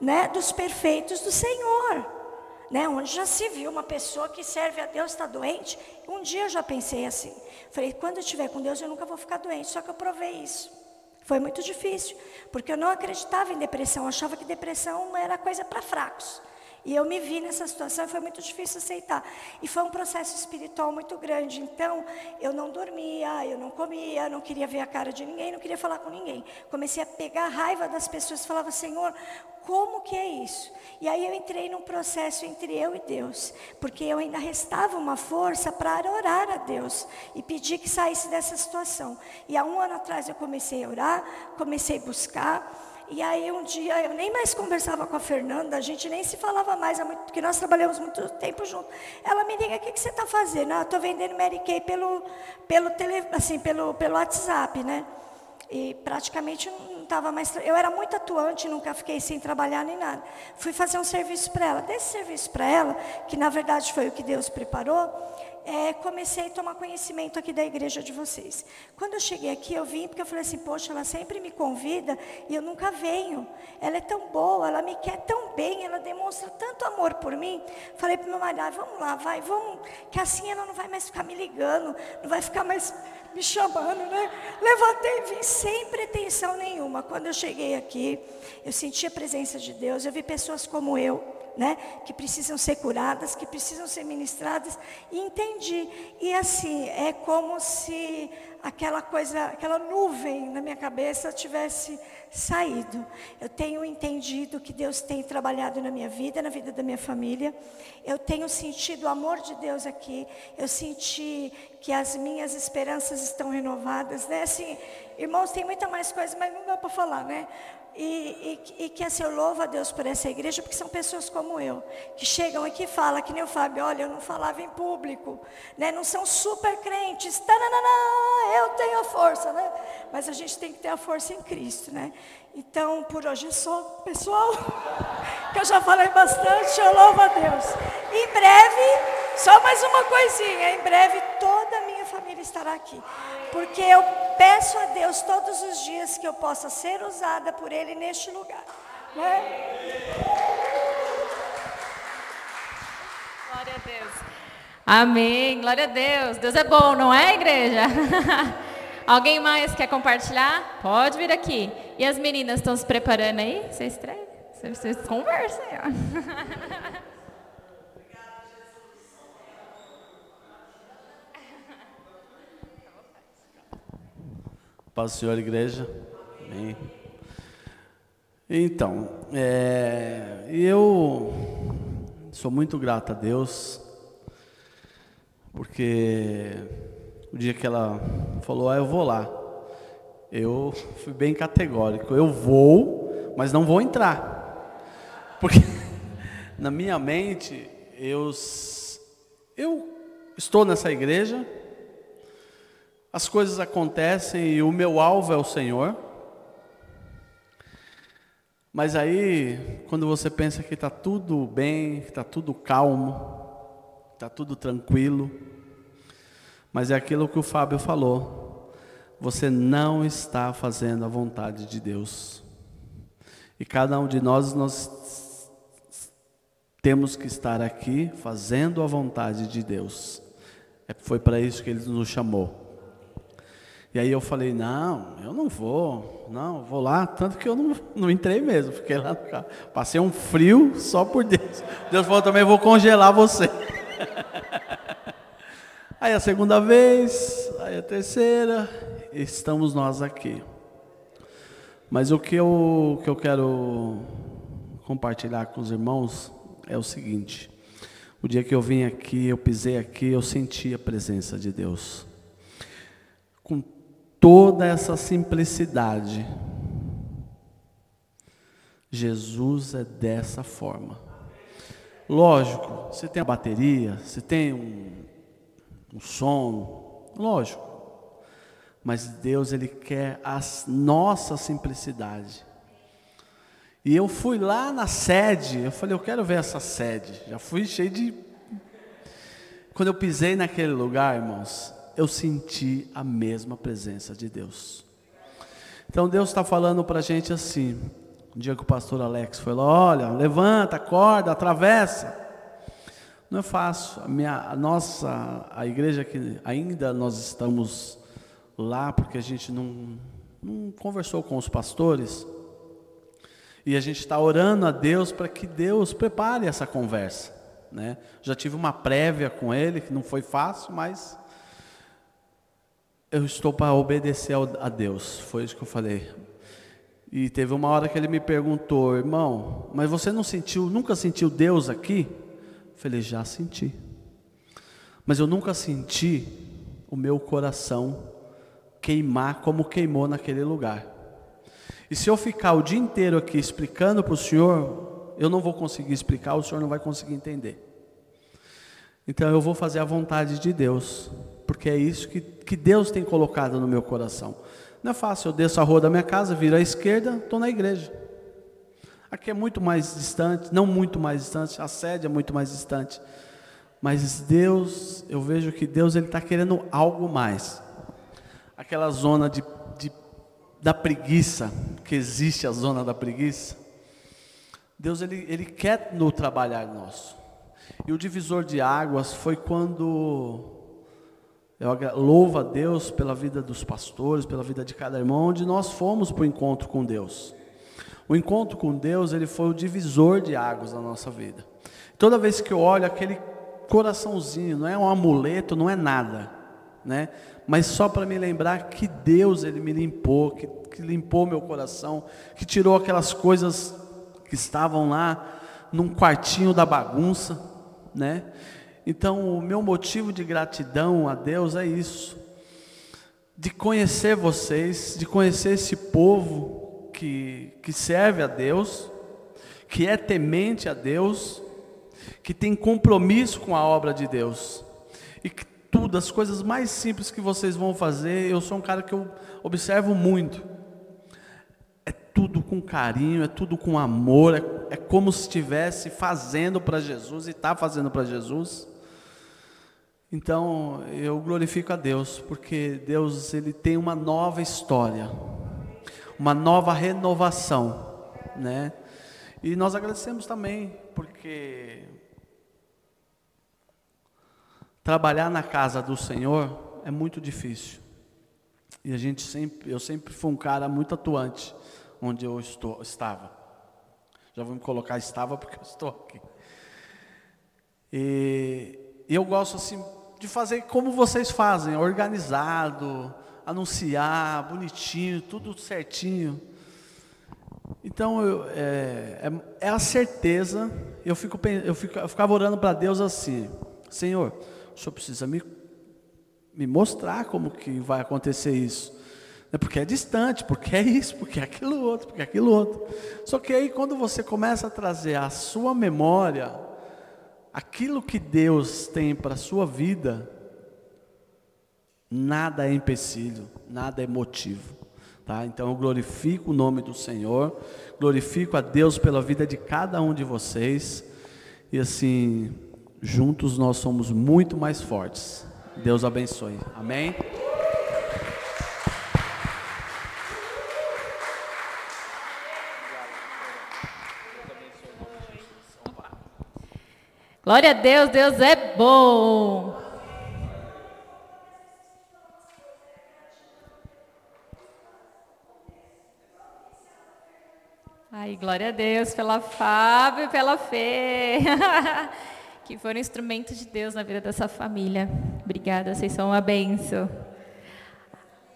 né, dos perfeitos do Senhor né, onde já se viu uma pessoa que serve a Deus está doente. Um dia eu já pensei assim. Falei, quando eu estiver com Deus, eu nunca vou ficar doente. Só que eu provei isso. Foi muito difícil, porque eu não acreditava em depressão. Eu achava que depressão era coisa para fracos. E eu me vi nessa situação e foi muito difícil aceitar. E foi um processo espiritual muito grande. Então, eu não dormia, eu não comia, não queria ver a cara de ninguém, não queria falar com ninguém. Comecei a pegar a raiva das pessoas, falava, Senhor, como que é isso? E aí eu entrei num processo entre eu e Deus, porque eu ainda restava uma força para orar a Deus e pedir que saísse dessa situação. E há um ano atrás eu comecei a orar, comecei a buscar. E aí um dia eu nem mais conversava com a Fernanda, a gente nem se falava mais, porque nós trabalhamos muito tempo juntos. Ela me liga, o que, que você está fazendo? Ah, estou vendendo Mary Kay pelo, pelo, tele, assim, pelo, pelo WhatsApp, né? E praticamente não estava mais. Eu era muito atuante, nunca fiquei sem trabalhar nem nada. Fui fazer um serviço para ela. Desse serviço para ela, que na verdade foi o que Deus preparou, é, comecei a tomar conhecimento aqui da igreja de vocês. Quando eu cheguei aqui, eu vim porque eu falei assim, poxa, ela sempre me convida e eu nunca venho. Ela é tão boa, ela me quer tão bem, ela demonstra tanto amor por mim. Falei para meu marido, ah, vamos lá, vai, vamos, que assim ela não vai mais ficar me ligando, não vai ficar mais me chamando, né? Levantei e vim sem pretensão nenhuma. Quando eu cheguei aqui, eu senti a presença de Deus, eu vi pessoas como eu né, que precisam ser curadas, que precisam ser ministradas, e entendi. E assim, é como se aquela coisa, aquela nuvem na minha cabeça tivesse saído. Eu tenho entendido que Deus tem trabalhado na minha vida, na vida da minha família. Eu tenho sentido o amor de Deus aqui. Eu senti que as minhas esperanças estão renovadas, né? Assim, irmãos, tem muita mais coisa, mas não dá para falar, né? E, e, e, que assim, eu louvo a Deus por essa igreja, porque são pessoas como eu, que chegam aqui e falam, que nem o Fábio, olha, eu não falava em público, né? não são super crentes, taranana, eu tenho a força, né? mas a gente tem que ter a força em Cristo. Né? Então, por hoje é só, pessoal, que eu já falei bastante, eu louvo a Deus. Em breve, Só mais uma coisinha, em breve toda família estará aqui. Porque eu peço a Deus todos os dias que eu possa ser usada por Ele neste lugar. Né? Glória a Deus. Amém. Glória a Deus. Deus é bom, não é, igreja? Alguém mais quer compartilhar? Pode vir aqui. E as meninas estão se preparando aí? Vocês? Vocês conversam aí, ó. Paz do Senhor, igreja. Amém. Então, é, eu sou muito grato a Deus, porque o dia que ela falou, ah, eu vou lá, eu fui bem categórico, eu vou, mas não vou entrar, porque na minha mente eu, eu estou nessa igreja, as coisas acontecem e o meu alvo é o Senhor. Mas aí, quando você pensa que está tudo bem, que está tudo calmo, está tudo tranquilo, mas é aquilo que o Fábio falou, você não está fazendo a vontade de Deus. E cada um de nós, nós temos que estar aqui fazendo a vontade de Deus. É, foi para isso que Ele nos chamou. E aí eu falei, não, eu não vou, não, vou lá, tanto que eu não, não entrei mesmo, fiquei lá no carro. Passei um frio só por Deus. Deus falou também, vou congelar você. Aí a segunda vez, aí a terceira, estamos nós aqui. Mas o que eu, que eu quero compartilhar com os irmãos é o seguinte: o dia que eu vim aqui, eu pisei aqui, eu senti a presença de Deus. Toda essa simplicidade. Jesus é dessa forma. Lógico, você tem a bateria, você tem um, um som, lógico. Mas Deus, Ele quer a nossa simplicidade. E eu fui lá na sede, eu falei, eu quero ver essa sede. Já fui cheio de. Quando eu pisei naquele lugar, irmãos, eu senti a mesma presença de Deus. Então Deus está falando para a gente assim. Um dia que o pastor Alex foi lá, olha, levanta, acorda, atravessa. Não é fácil. A, minha, a nossa, a igreja que ainda nós estamos lá porque a gente não, não conversou com os pastores. E a gente está orando a Deus para que Deus prepare essa conversa. Né? Já tive uma prévia com ele, que não foi fácil, mas eu estou para obedecer a Deus. Foi isso que eu falei. E teve uma hora que ele me perguntou, irmão, mas você não sentiu, nunca sentiu Deus aqui? Eu falei, já senti. Mas eu nunca senti o meu coração queimar como queimou naquele lugar. E se eu ficar o dia inteiro aqui explicando para o senhor, eu não vou conseguir explicar, o senhor não vai conseguir entender. Então eu vou fazer a vontade de Deus porque é isso que, que Deus tem colocado no meu coração. Não é fácil, eu desço a rua da minha casa, viro à esquerda, estou na igreja. Aqui é muito mais distante, não muito mais distante, a sede é muito mais distante. Mas Deus, eu vejo que Deus ele está querendo algo mais. Aquela zona de, de, da preguiça, que existe a zona da preguiça. Deus ele, ele quer no trabalhar nosso. E o divisor de águas foi quando eu louvo a Deus pela vida dos pastores, pela vida de cada irmão, onde nós fomos para o encontro com Deus. O encontro com Deus, ele foi o divisor de águas na nossa vida. Toda vez que eu olho aquele coraçãozinho, não é um amuleto, não é nada, né? Mas só para me lembrar que Deus ele me limpou, que, que limpou meu coração, que tirou aquelas coisas que estavam lá num quartinho da bagunça, né? Então, o meu motivo de gratidão a Deus é isso, de conhecer vocês, de conhecer esse povo que, que serve a Deus, que é temente a Deus, que tem compromisso com a obra de Deus, e que tudo, as coisas mais simples que vocês vão fazer, eu sou um cara que eu observo muito, é tudo com carinho, é tudo com amor, é, é como se estivesse fazendo para Jesus e está fazendo para Jesus. Então, eu glorifico a Deus, porque Deus ele tem uma nova história, uma nova renovação, né? E nós agradecemos também, porque trabalhar na casa do Senhor é muito difícil. E a gente sempre, eu sempre fui um cara muito atuante onde eu estou, estava. Já vou me colocar estava porque eu estou aqui. E eu gosto assim de fazer como vocês fazem, organizado, anunciar, bonitinho, tudo certinho. Então eu, é, é, é, a certeza. Eu fico eu, fico, eu ficava orando para Deus assim, Senhor, o Senhor precisa me me mostrar como que vai acontecer isso. É porque é distante, porque é isso, porque é aquilo outro, porque é aquilo outro. Só que aí quando você começa a trazer a sua memória aquilo que Deus tem para a sua vida, nada é empecilho, nada é motivo. Tá? Então eu glorifico o nome do Senhor, glorifico a Deus pela vida de cada um de vocês, e assim, juntos nós somos muito mais fortes. Deus abençoe. Amém? Glória a Deus, Deus é bom. Ai, glória a Deus pela Fábio e pela Fê, que foram instrumentos de Deus na vida dessa família. Obrigada, vocês são uma benção.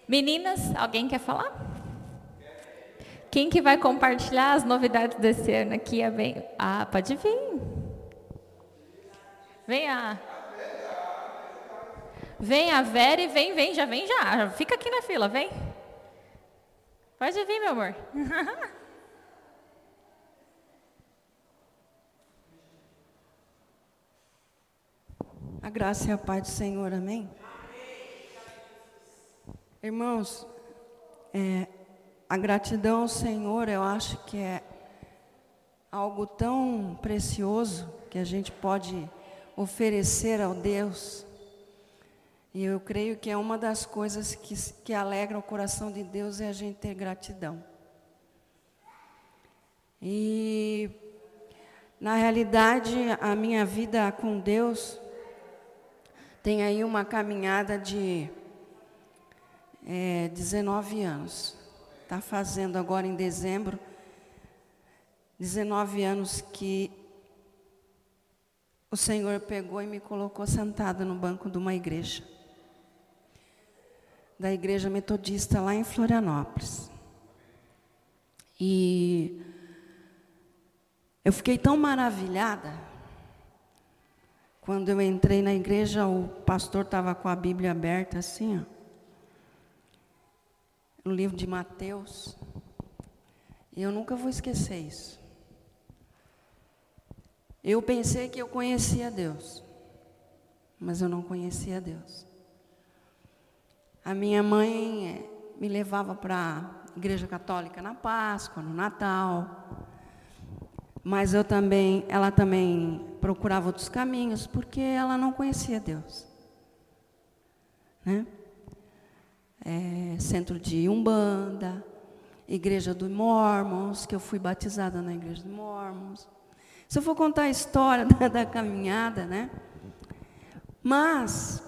Meninas, alguém quer falar? Quem que vai compartilhar as novidades desse ano aqui? Ah, pode vir. Vem a. Vem a Vera e vem, vem, já vem já. Fica aqui na fila, vem. Pode vir, meu amor. A graça e a paz do Senhor, amém? Irmãos, é, a gratidão ao Senhor, eu acho que é algo tão precioso que a gente pode oferecer ao Deus. E eu creio que é uma das coisas que, que alegra o coração de Deus é a gente ter gratidão. E, na realidade, a minha vida com Deus tem aí uma caminhada de é, 19 anos. Está fazendo agora em dezembro 19 anos que o Senhor pegou e me colocou sentada no banco de uma igreja. Da igreja metodista lá em Florianópolis. E eu fiquei tão maravilhada. Quando eu entrei na igreja, o pastor estava com a Bíblia aberta assim, ó, no livro de Mateus. E eu nunca vou esquecer isso. Eu pensei que eu conhecia Deus, mas eu não conhecia Deus. A minha mãe eh, me levava para a igreja católica na Páscoa, no Natal. Mas eu também, ela também procurava outros caminhos, porque ela não conhecia Deus. Né? É, centro de Umbanda, igreja do Mormons, que eu fui batizada na igreja do Mormons. Se eu for contar a história da, da caminhada, né? Mas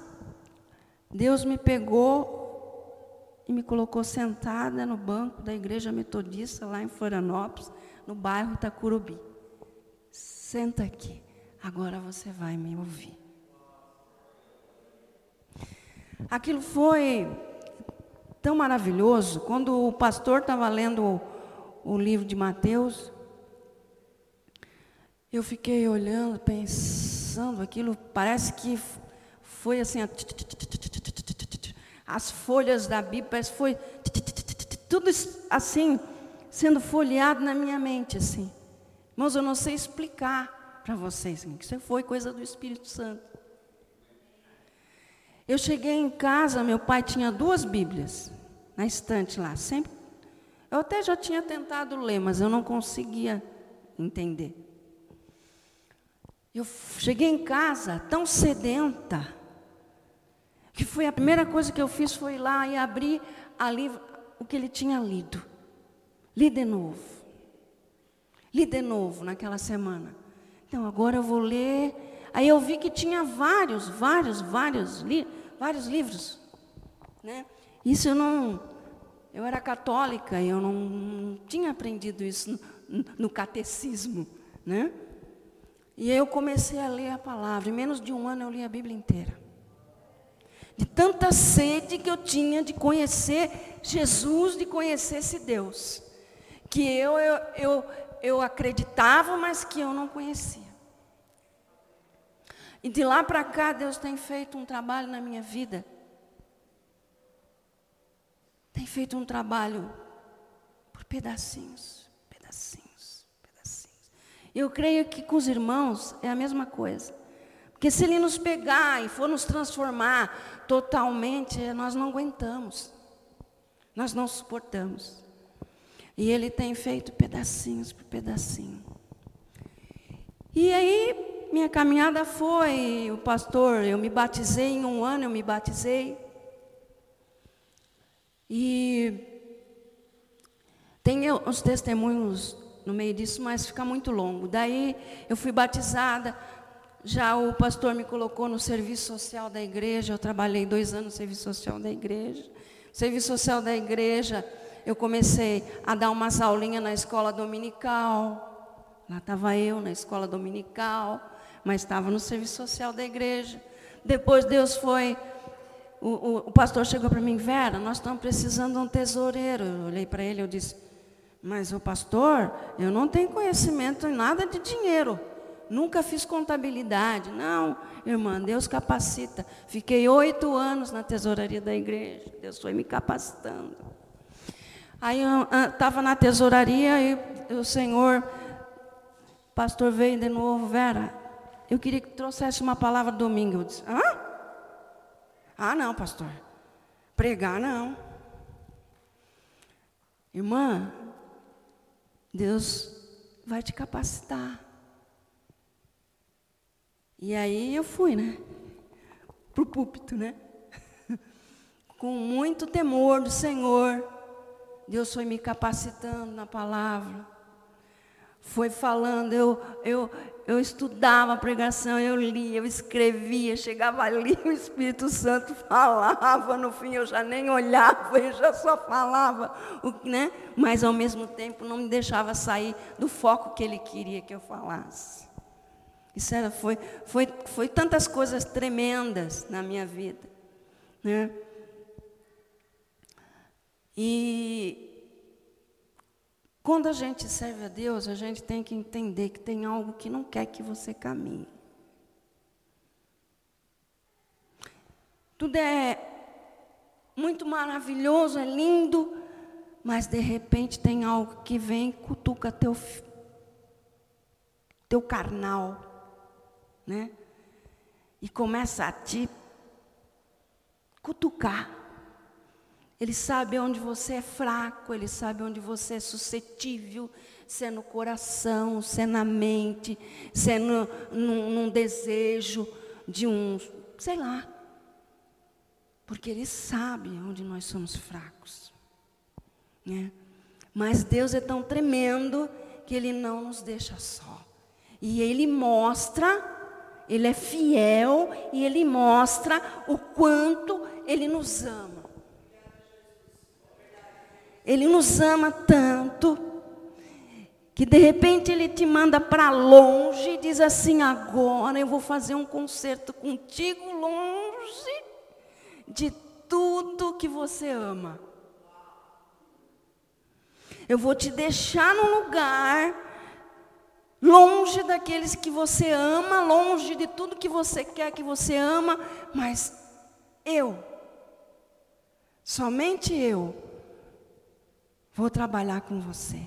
Deus me pegou e me colocou sentada no banco da igreja metodista lá em Florianópolis, no bairro Itacurubi. Senta aqui, agora você vai me ouvir. Aquilo foi tão maravilhoso. Quando o pastor estava lendo o, o livro de Mateus, eu fiquei olhando, pensando, aquilo parece que foi assim, as folhas da Bíblia, parece que foi tudo assim, sendo folheado na minha mente, assim. Irmãos, eu não sei explicar para vocês, isso foi coisa do Espírito Santo. Eu cheguei em casa, meu pai tinha duas Bíblias na estante lá, sempre. Eu até já tinha tentado ler, mas eu não conseguia entender. Eu cheguei em casa tão sedenta, Que foi a primeira coisa que eu fiz foi ir lá e abrir o que ele tinha lido. Li de novo. Li de novo naquela semana. Então agora eu vou ler. Aí eu vi que tinha vários, vários, vários, li, vários livros. Né? Isso eu não. Eu era católica eu não, não tinha aprendido isso no, no catecismo. Né? E eu comecei a ler a palavra. Em menos de um ano eu li a Bíblia inteira. De tanta sede que eu tinha de conhecer Jesus, de conhecer esse Deus. Que eu, eu, eu, eu acreditava, mas que eu não conhecia. E de lá para cá, Deus tem feito um trabalho na minha vida. Tem feito um trabalho por pedacinhos, pedacinhos. Eu creio que com os irmãos é a mesma coisa. Porque se Ele nos pegar e for nos transformar totalmente, nós não aguentamos. Nós não suportamos. E Ele tem feito pedacinhos por pedacinho. E aí, minha caminhada foi, o pastor, eu me batizei em um ano, eu me batizei. E tem os testemunhos no meio disso, mas fica muito longo. Daí eu fui batizada, já o pastor me colocou no serviço social da igreja, eu trabalhei dois anos no serviço social da igreja. Serviço social da igreja, eu comecei a dar umas aulinhas na escola dominical. Lá estava eu na escola dominical, mas estava no serviço social da igreja. Depois Deus foi o, o, o pastor chegou para mim, Vera, nós estamos precisando de um tesoureiro. Eu olhei para ele e disse, mas o pastor, eu não tenho conhecimento em nada de dinheiro. Nunca fiz contabilidade. Não, irmã, Deus capacita. Fiquei oito anos na tesouraria da igreja. Deus foi me capacitando. Aí eu estava na tesouraria e o Senhor, pastor veio de novo, Vera, eu queria que trouxesse uma palavra domingo. Eu disse, hã? Ah, não, pastor. Pregar não. Irmã, Deus vai te capacitar. E aí eu fui, né? Para o púlpito, né? Com muito temor do Senhor. Deus foi me capacitando na palavra. Foi falando, eu, eu, eu estudava a pregação, eu lia, eu escrevia, chegava ali, o Espírito Santo falava, no fim eu já nem olhava, eu já só falava, né? mas ao mesmo tempo não me deixava sair do foco que ele queria que eu falasse. Isso era, foi, foi, foi tantas coisas tremendas na minha vida. Né? E quando a gente serve a Deus, a gente tem que entender que tem algo que não quer que você caminhe. Tudo é muito maravilhoso, é lindo, mas de repente tem algo que vem e cutuca teu, teu carnal, né? E começa a te cutucar. Ele sabe onde você é fraco, ele sabe onde você é suscetível, se é no coração, se é na mente, se é no, num, num desejo de um, sei lá. Porque ele sabe onde nós somos fracos. Né? Mas Deus é tão tremendo que ele não nos deixa só. E ele mostra, ele é fiel e ele mostra o quanto ele nos ama. Ele nos ama tanto que de repente ele te manda para longe e diz assim: agora eu vou fazer um concerto contigo longe de tudo que você ama. Eu vou te deixar num lugar longe daqueles que você ama, longe de tudo que você quer que você ama, mas eu, somente eu, Vou trabalhar com você.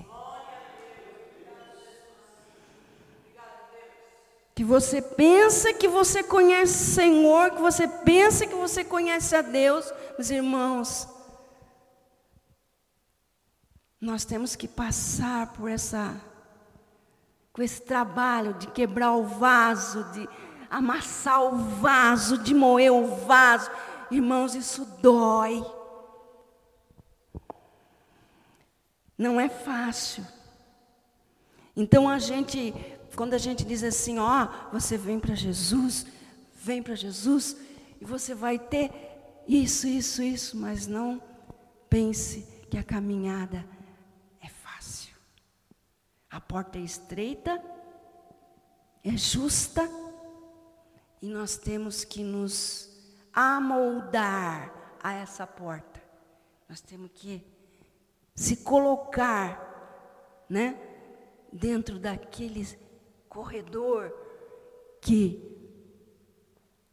Que você pensa que você conhece o Senhor, que você pensa que você conhece a Deus, meus irmãos. Nós temos que passar por essa com esse trabalho de quebrar o vaso, de amassar o vaso, de moer o vaso, irmãos, isso dói. Não é fácil. Então a gente, quando a gente diz assim, ó, você vem para Jesus, vem para Jesus, e você vai ter isso, isso, isso, mas não pense que a caminhada é fácil. A porta é estreita, é justa, e nós temos que nos amoldar a essa porta. Nós temos que se colocar, né, dentro daquele corredor que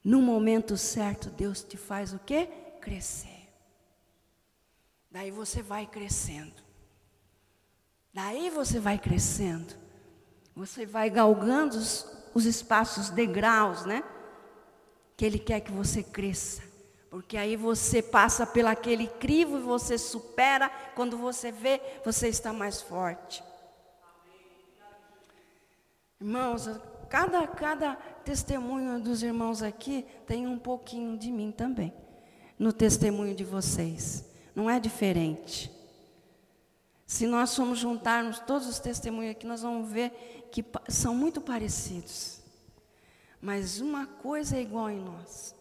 no momento certo Deus te faz o quê? Crescer. Daí você vai crescendo. Daí você vai crescendo. Você vai galgando os, os espaços, degraus, né? Que Ele quer que você cresça. Porque aí você passa pelaquele crivo e você supera. Quando você vê, você está mais forte. Irmãos, cada, cada testemunho dos irmãos aqui tem um pouquinho de mim também. No testemunho de vocês. Não é diferente. Se nós formos juntarmos todos os testemunhos aqui, nós vamos ver que são muito parecidos. Mas uma coisa é igual em nós.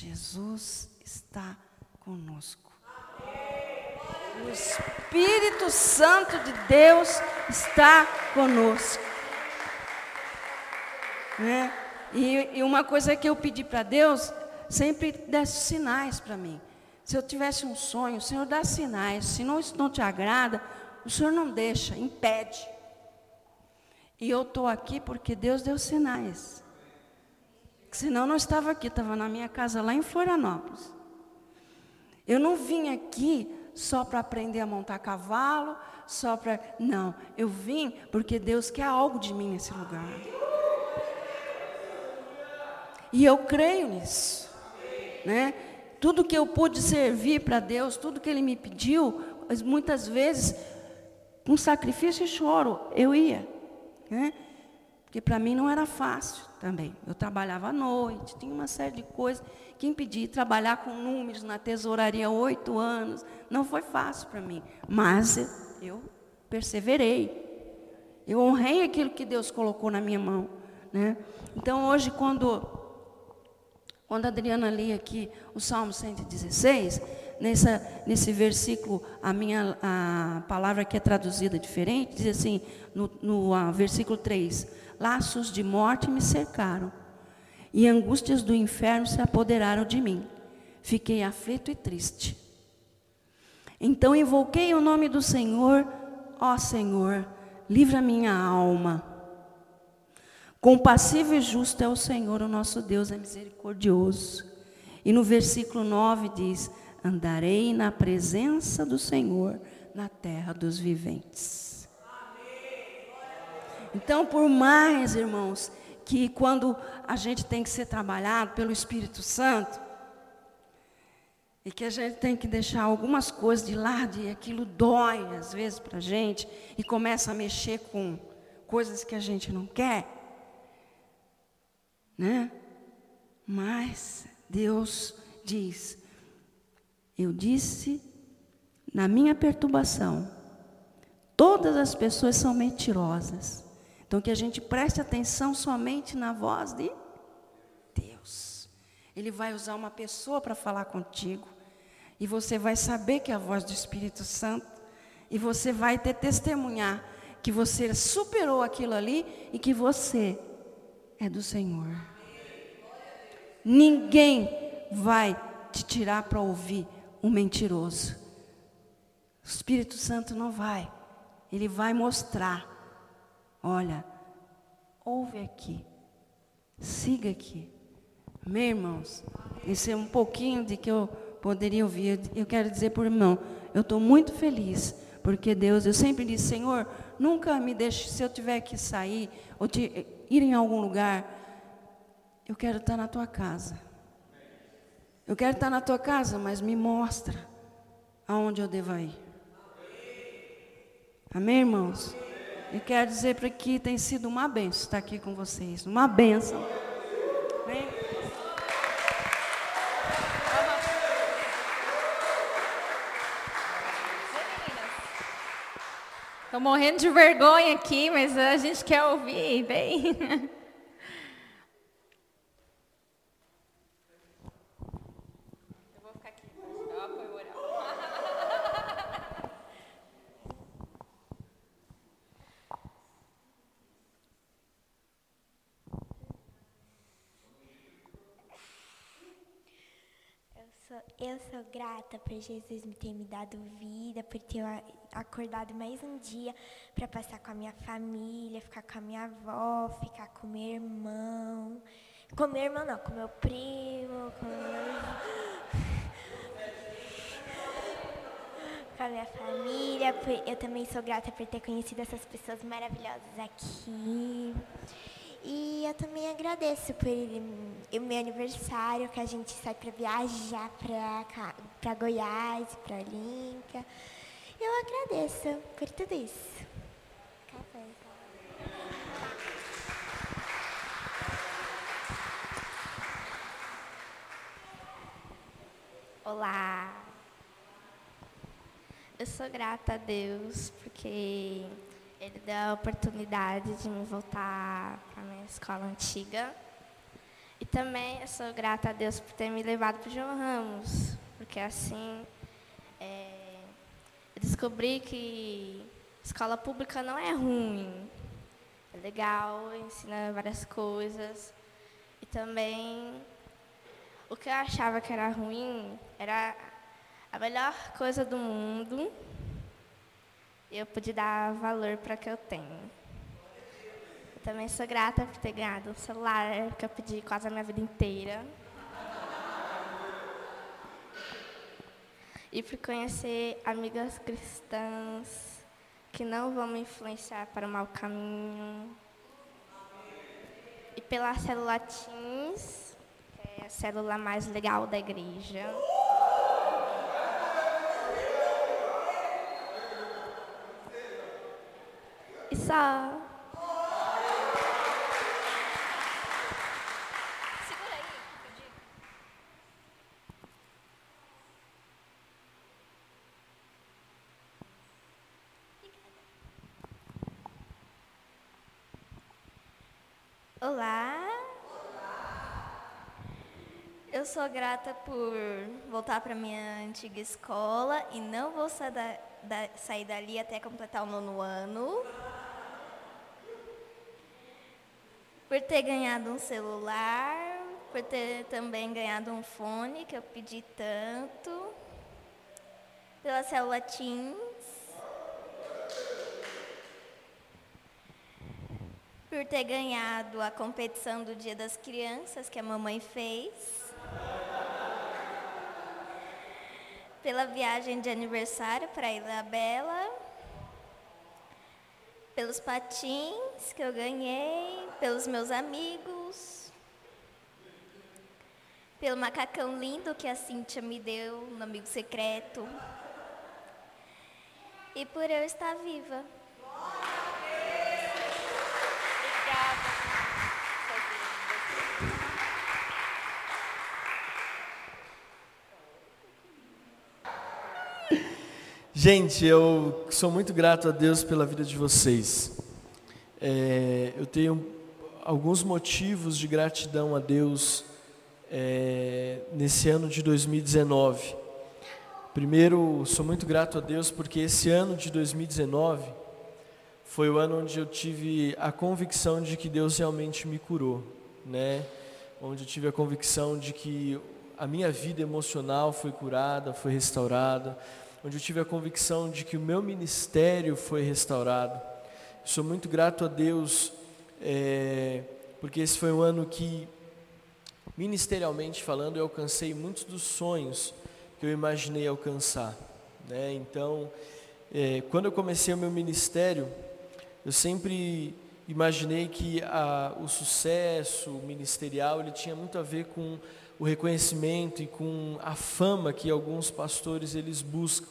Jesus está conosco. O Espírito Santo de Deus está conosco. Né? E, e uma coisa que eu pedi para Deus, sempre desse sinais para mim. Se eu tivesse um sonho, o Senhor dá sinais. Se não, isso não te agrada, o Senhor não deixa, impede. E eu estou aqui porque Deus deu sinais. Senão não estava aqui, estava na minha casa lá em Florianópolis. Eu não vim aqui só para aprender a montar cavalo, só para. Não, eu vim porque Deus quer algo de mim nesse lugar. E eu creio nisso. Né? Tudo que eu pude servir para Deus, tudo que Ele me pediu, muitas vezes, com sacrifício e choro, eu ia. Né? Porque para mim não era fácil também. Eu trabalhava à noite, tinha uma série de coisas que impedia trabalhar com números na tesouraria oito anos. Não foi fácil para mim, mas eu perseverei. Eu honrei aquilo que Deus colocou na minha mão. Né? Então hoje, quando quando a Adriana lê aqui o Salmo 116, nessa, nesse versículo, a minha a palavra que é traduzida diferente, diz assim, no, no a, versículo 3: Laços de morte me cercaram, e angústias do inferno se apoderaram de mim. Fiquei aflito e triste. Então invoquei o nome do Senhor, ó Senhor, livra minha alma. Compassivo e justo é o Senhor, o nosso Deus é misericordioso. E no versículo 9 diz: Andarei na presença do Senhor na terra dos viventes. Então, por mais, irmãos, que quando a gente tem que ser trabalhado pelo Espírito Santo, e que a gente tem que deixar algumas coisas de lado, e aquilo dói às vezes para a gente, e começa a mexer com coisas que a gente não quer, né? Mas Deus diz: Eu disse na minha perturbação, todas as pessoas são mentirosas. Então que a gente preste atenção somente na voz de Deus. Ele vai usar uma pessoa para falar contigo. E você vai saber que é a voz do Espírito Santo. E você vai ter testemunhar que você superou aquilo ali e que você é do Senhor. Ninguém vai te tirar para ouvir um mentiroso. O Espírito Santo não vai. Ele vai mostrar. Olha, ouve aqui. Siga aqui. Meus irmãos, isso é um pouquinho de que eu poderia ouvir. Eu quero dizer por irmão, eu estou muito feliz, porque Deus, eu sempre disse, Senhor, nunca me deixe, se eu tiver que sair, ou te, ir em algum lugar, eu quero estar na tua casa. Eu quero estar na tua casa, mas me mostra aonde eu devo ir. Amém, irmãos? E quero dizer para que tem sido uma benção estar aqui com vocês. Uma benção. Vem. Estou morrendo de vergonha aqui, mas a gente quer ouvir, bem. Eu sou grata por Jesus me ter me dado vida, por ter acordado mais um dia para passar com a minha família, ficar com a minha avó, ficar com meu irmão. Com meu irmão não, com meu primo, com meu... com a minha família. Eu também sou grata por ter conhecido essas pessoas maravilhosas aqui. E eu também agradeço por o meu aniversário, que a gente sai para viajar para Goiás, para Olímpia. Eu agradeço por tudo isso. Olá. Eu sou grata a Deus porque ele deu a oportunidade de me voltar para minha escola antiga. E também eu sou grata a Deus por ter me levado para o João Ramos, porque assim é, eu descobri que escola pública não é ruim. É legal, ensina várias coisas. E também o que eu achava que era ruim era a melhor coisa do mundo eu pude dar valor para o que eu tenho. Eu também sou grata por ter ganhado um celular que eu pedi quase a minha vida inteira. E por conhecer amigas cristãs que não vão me influenciar para o mau caminho. E pela célula Teams, que é a célula mais legal da igreja. Só. Segura aí, Olá. Eu sou grata por voltar para minha antiga escola e não vou sair, da, da, sair dali até completar o nono ano. Por ter ganhado um celular, por ter também ganhado um fone que eu pedi tanto, pela célula Teams, por ter ganhado a competição do Dia das Crianças que a mamãe fez, pela viagem de aniversário para Ilha Bela pelos patins que eu ganhei, pelos meus amigos, pelo macacão lindo que a Cíntia me deu no amigo secreto. E por eu estar viva. Gente, eu sou muito grato a Deus pela vida de vocês. É, eu tenho alguns motivos de gratidão a Deus é, nesse ano de 2019. Primeiro, sou muito grato a Deus porque esse ano de 2019 foi o ano onde eu tive a convicção de que Deus realmente me curou, né? Onde eu tive a convicção de que a minha vida emocional foi curada, foi restaurada onde eu tive a convicção de que o meu ministério foi restaurado. Sou muito grato a Deus, é, porque esse foi um ano que, ministerialmente falando, eu alcancei muitos dos sonhos que eu imaginei alcançar. Né? Então, é, quando eu comecei o meu ministério, eu sempre imaginei que a, o sucesso ministerial ele tinha muito a ver com o reconhecimento e com a fama que alguns pastores eles buscam.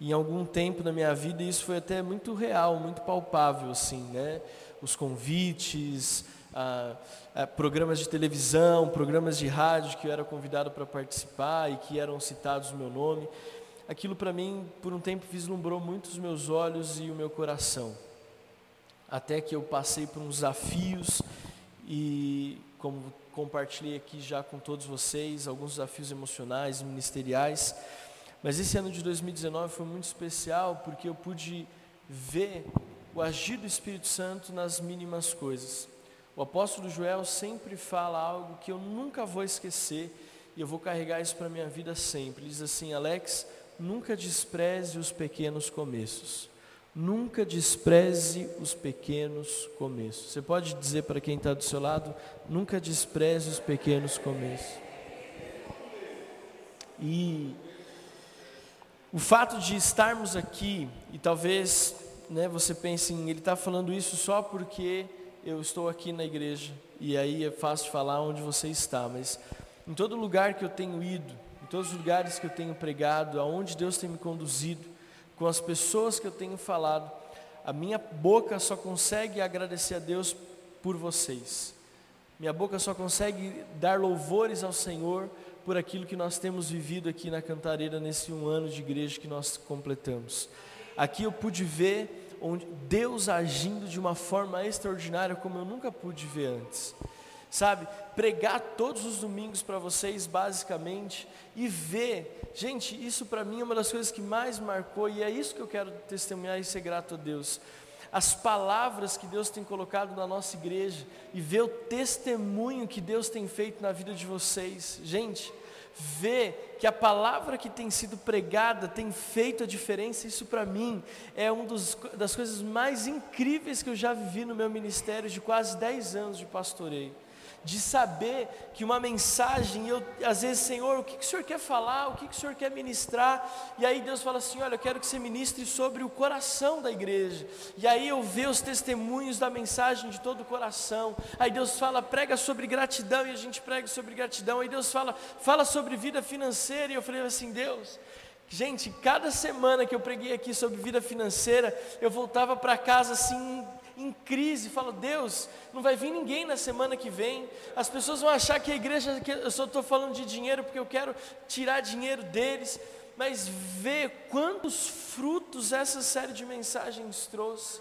Em algum tempo na minha vida isso foi até muito real, muito palpável assim, né? Os convites, a, a programas de televisão, programas de rádio que eu era convidado para participar e que eram citados no meu nome. aquilo para mim, por um tempo, vislumbrou muito os meus olhos e o meu coração. Até que eu passei por uns desafios e, como compartilhei aqui já com todos vocês, alguns desafios emocionais, ministeriais. Mas esse ano de 2019 foi muito especial porque eu pude ver o agir do Espírito Santo nas mínimas coisas. O apóstolo Joel sempre fala algo que eu nunca vou esquecer e eu vou carregar isso para a minha vida sempre. Ele diz assim: Alex, nunca despreze os pequenos começos. Nunca despreze os pequenos começos. Você pode dizer para quem está do seu lado: nunca despreze os pequenos começos. E o fato de estarmos aqui, e talvez né, você pense em, ele está falando isso só porque eu estou aqui na igreja, e aí é fácil falar onde você está, mas em todo lugar que eu tenho ido, em todos os lugares que eu tenho pregado, aonde Deus tem me conduzido, com as pessoas que eu tenho falado, a minha boca só consegue agradecer a Deus por vocês. Minha boca só consegue dar louvores ao Senhor por aquilo que nós temos vivido aqui na Cantareira nesse um ano de igreja que nós completamos. Aqui eu pude ver onde Deus agindo de uma forma extraordinária como eu nunca pude ver antes sabe? Pregar todos os domingos para vocês, basicamente, e ver. Gente, isso para mim é uma das coisas que mais marcou, e é isso que eu quero testemunhar e ser grato a Deus. As palavras que Deus tem colocado na nossa igreja, e ver o testemunho que Deus tem feito na vida de vocês. Gente, ver que a palavra que tem sido pregada tem feito a diferença, isso para mim é uma das coisas mais incríveis que eu já vivi no meu ministério de quase 10 anos de pastoreio de saber que uma mensagem, eu às vezes, Senhor, o que, que o Senhor quer falar, o que, que o Senhor quer ministrar, e aí Deus fala assim: olha, eu quero que você ministre sobre o coração da igreja, e aí eu vejo os testemunhos da mensagem de todo o coração, aí Deus fala, prega sobre gratidão, e a gente prega sobre gratidão, aí Deus fala, fala sobre vida financeira, e eu falei assim: Deus, Gente, cada semana que eu preguei aqui sobre vida financeira, eu voltava para casa assim, em crise, fala: Deus, não vai vir ninguém na semana que vem. As pessoas vão achar que a igreja, que eu só estou falando de dinheiro porque eu quero tirar dinheiro deles. Mas vê quantos frutos essa série de mensagens trouxe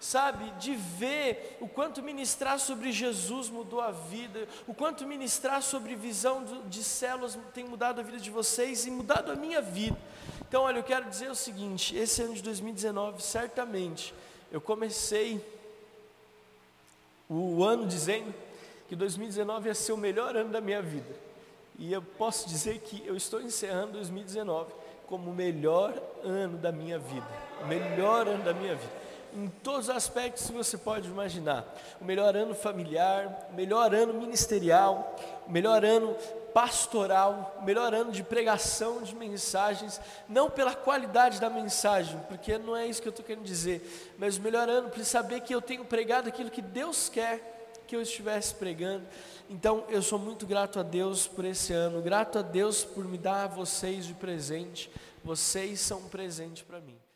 sabe, de ver o quanto ministrar sobre Jesus mudou a vida, o quanto ministrar sobre visão de células tem mudado a vida de vocês e mudado a minha vida. Então, olha, eu quero dizer o seguinte: esse ano de 2019, certamente, eu comecei o ano dizendo que 2019 ia ser o melhor ano da minha vida. E eu posso dizer que eu estou encerrando 2019 como o melhor ano da minha vida. O melhor ano da minha vida. Em todos os aspectos que você pode imaginar. O melhor ano familiar, o melhor ano ministerial, o melhor ano pastoral, melhor ano de pregação de mensagens, não pela qualidade da mensagem, porque não é isso que eu estou querendo dizer, mas o melhor ano para saber que eu tenho pregado aquilo que Deus quer que eu estivesse pregando. Então eu sou muito grato a Deus por esse ano, grato a Deus por me dar a vocês de presente. Vocês são um presente para mim.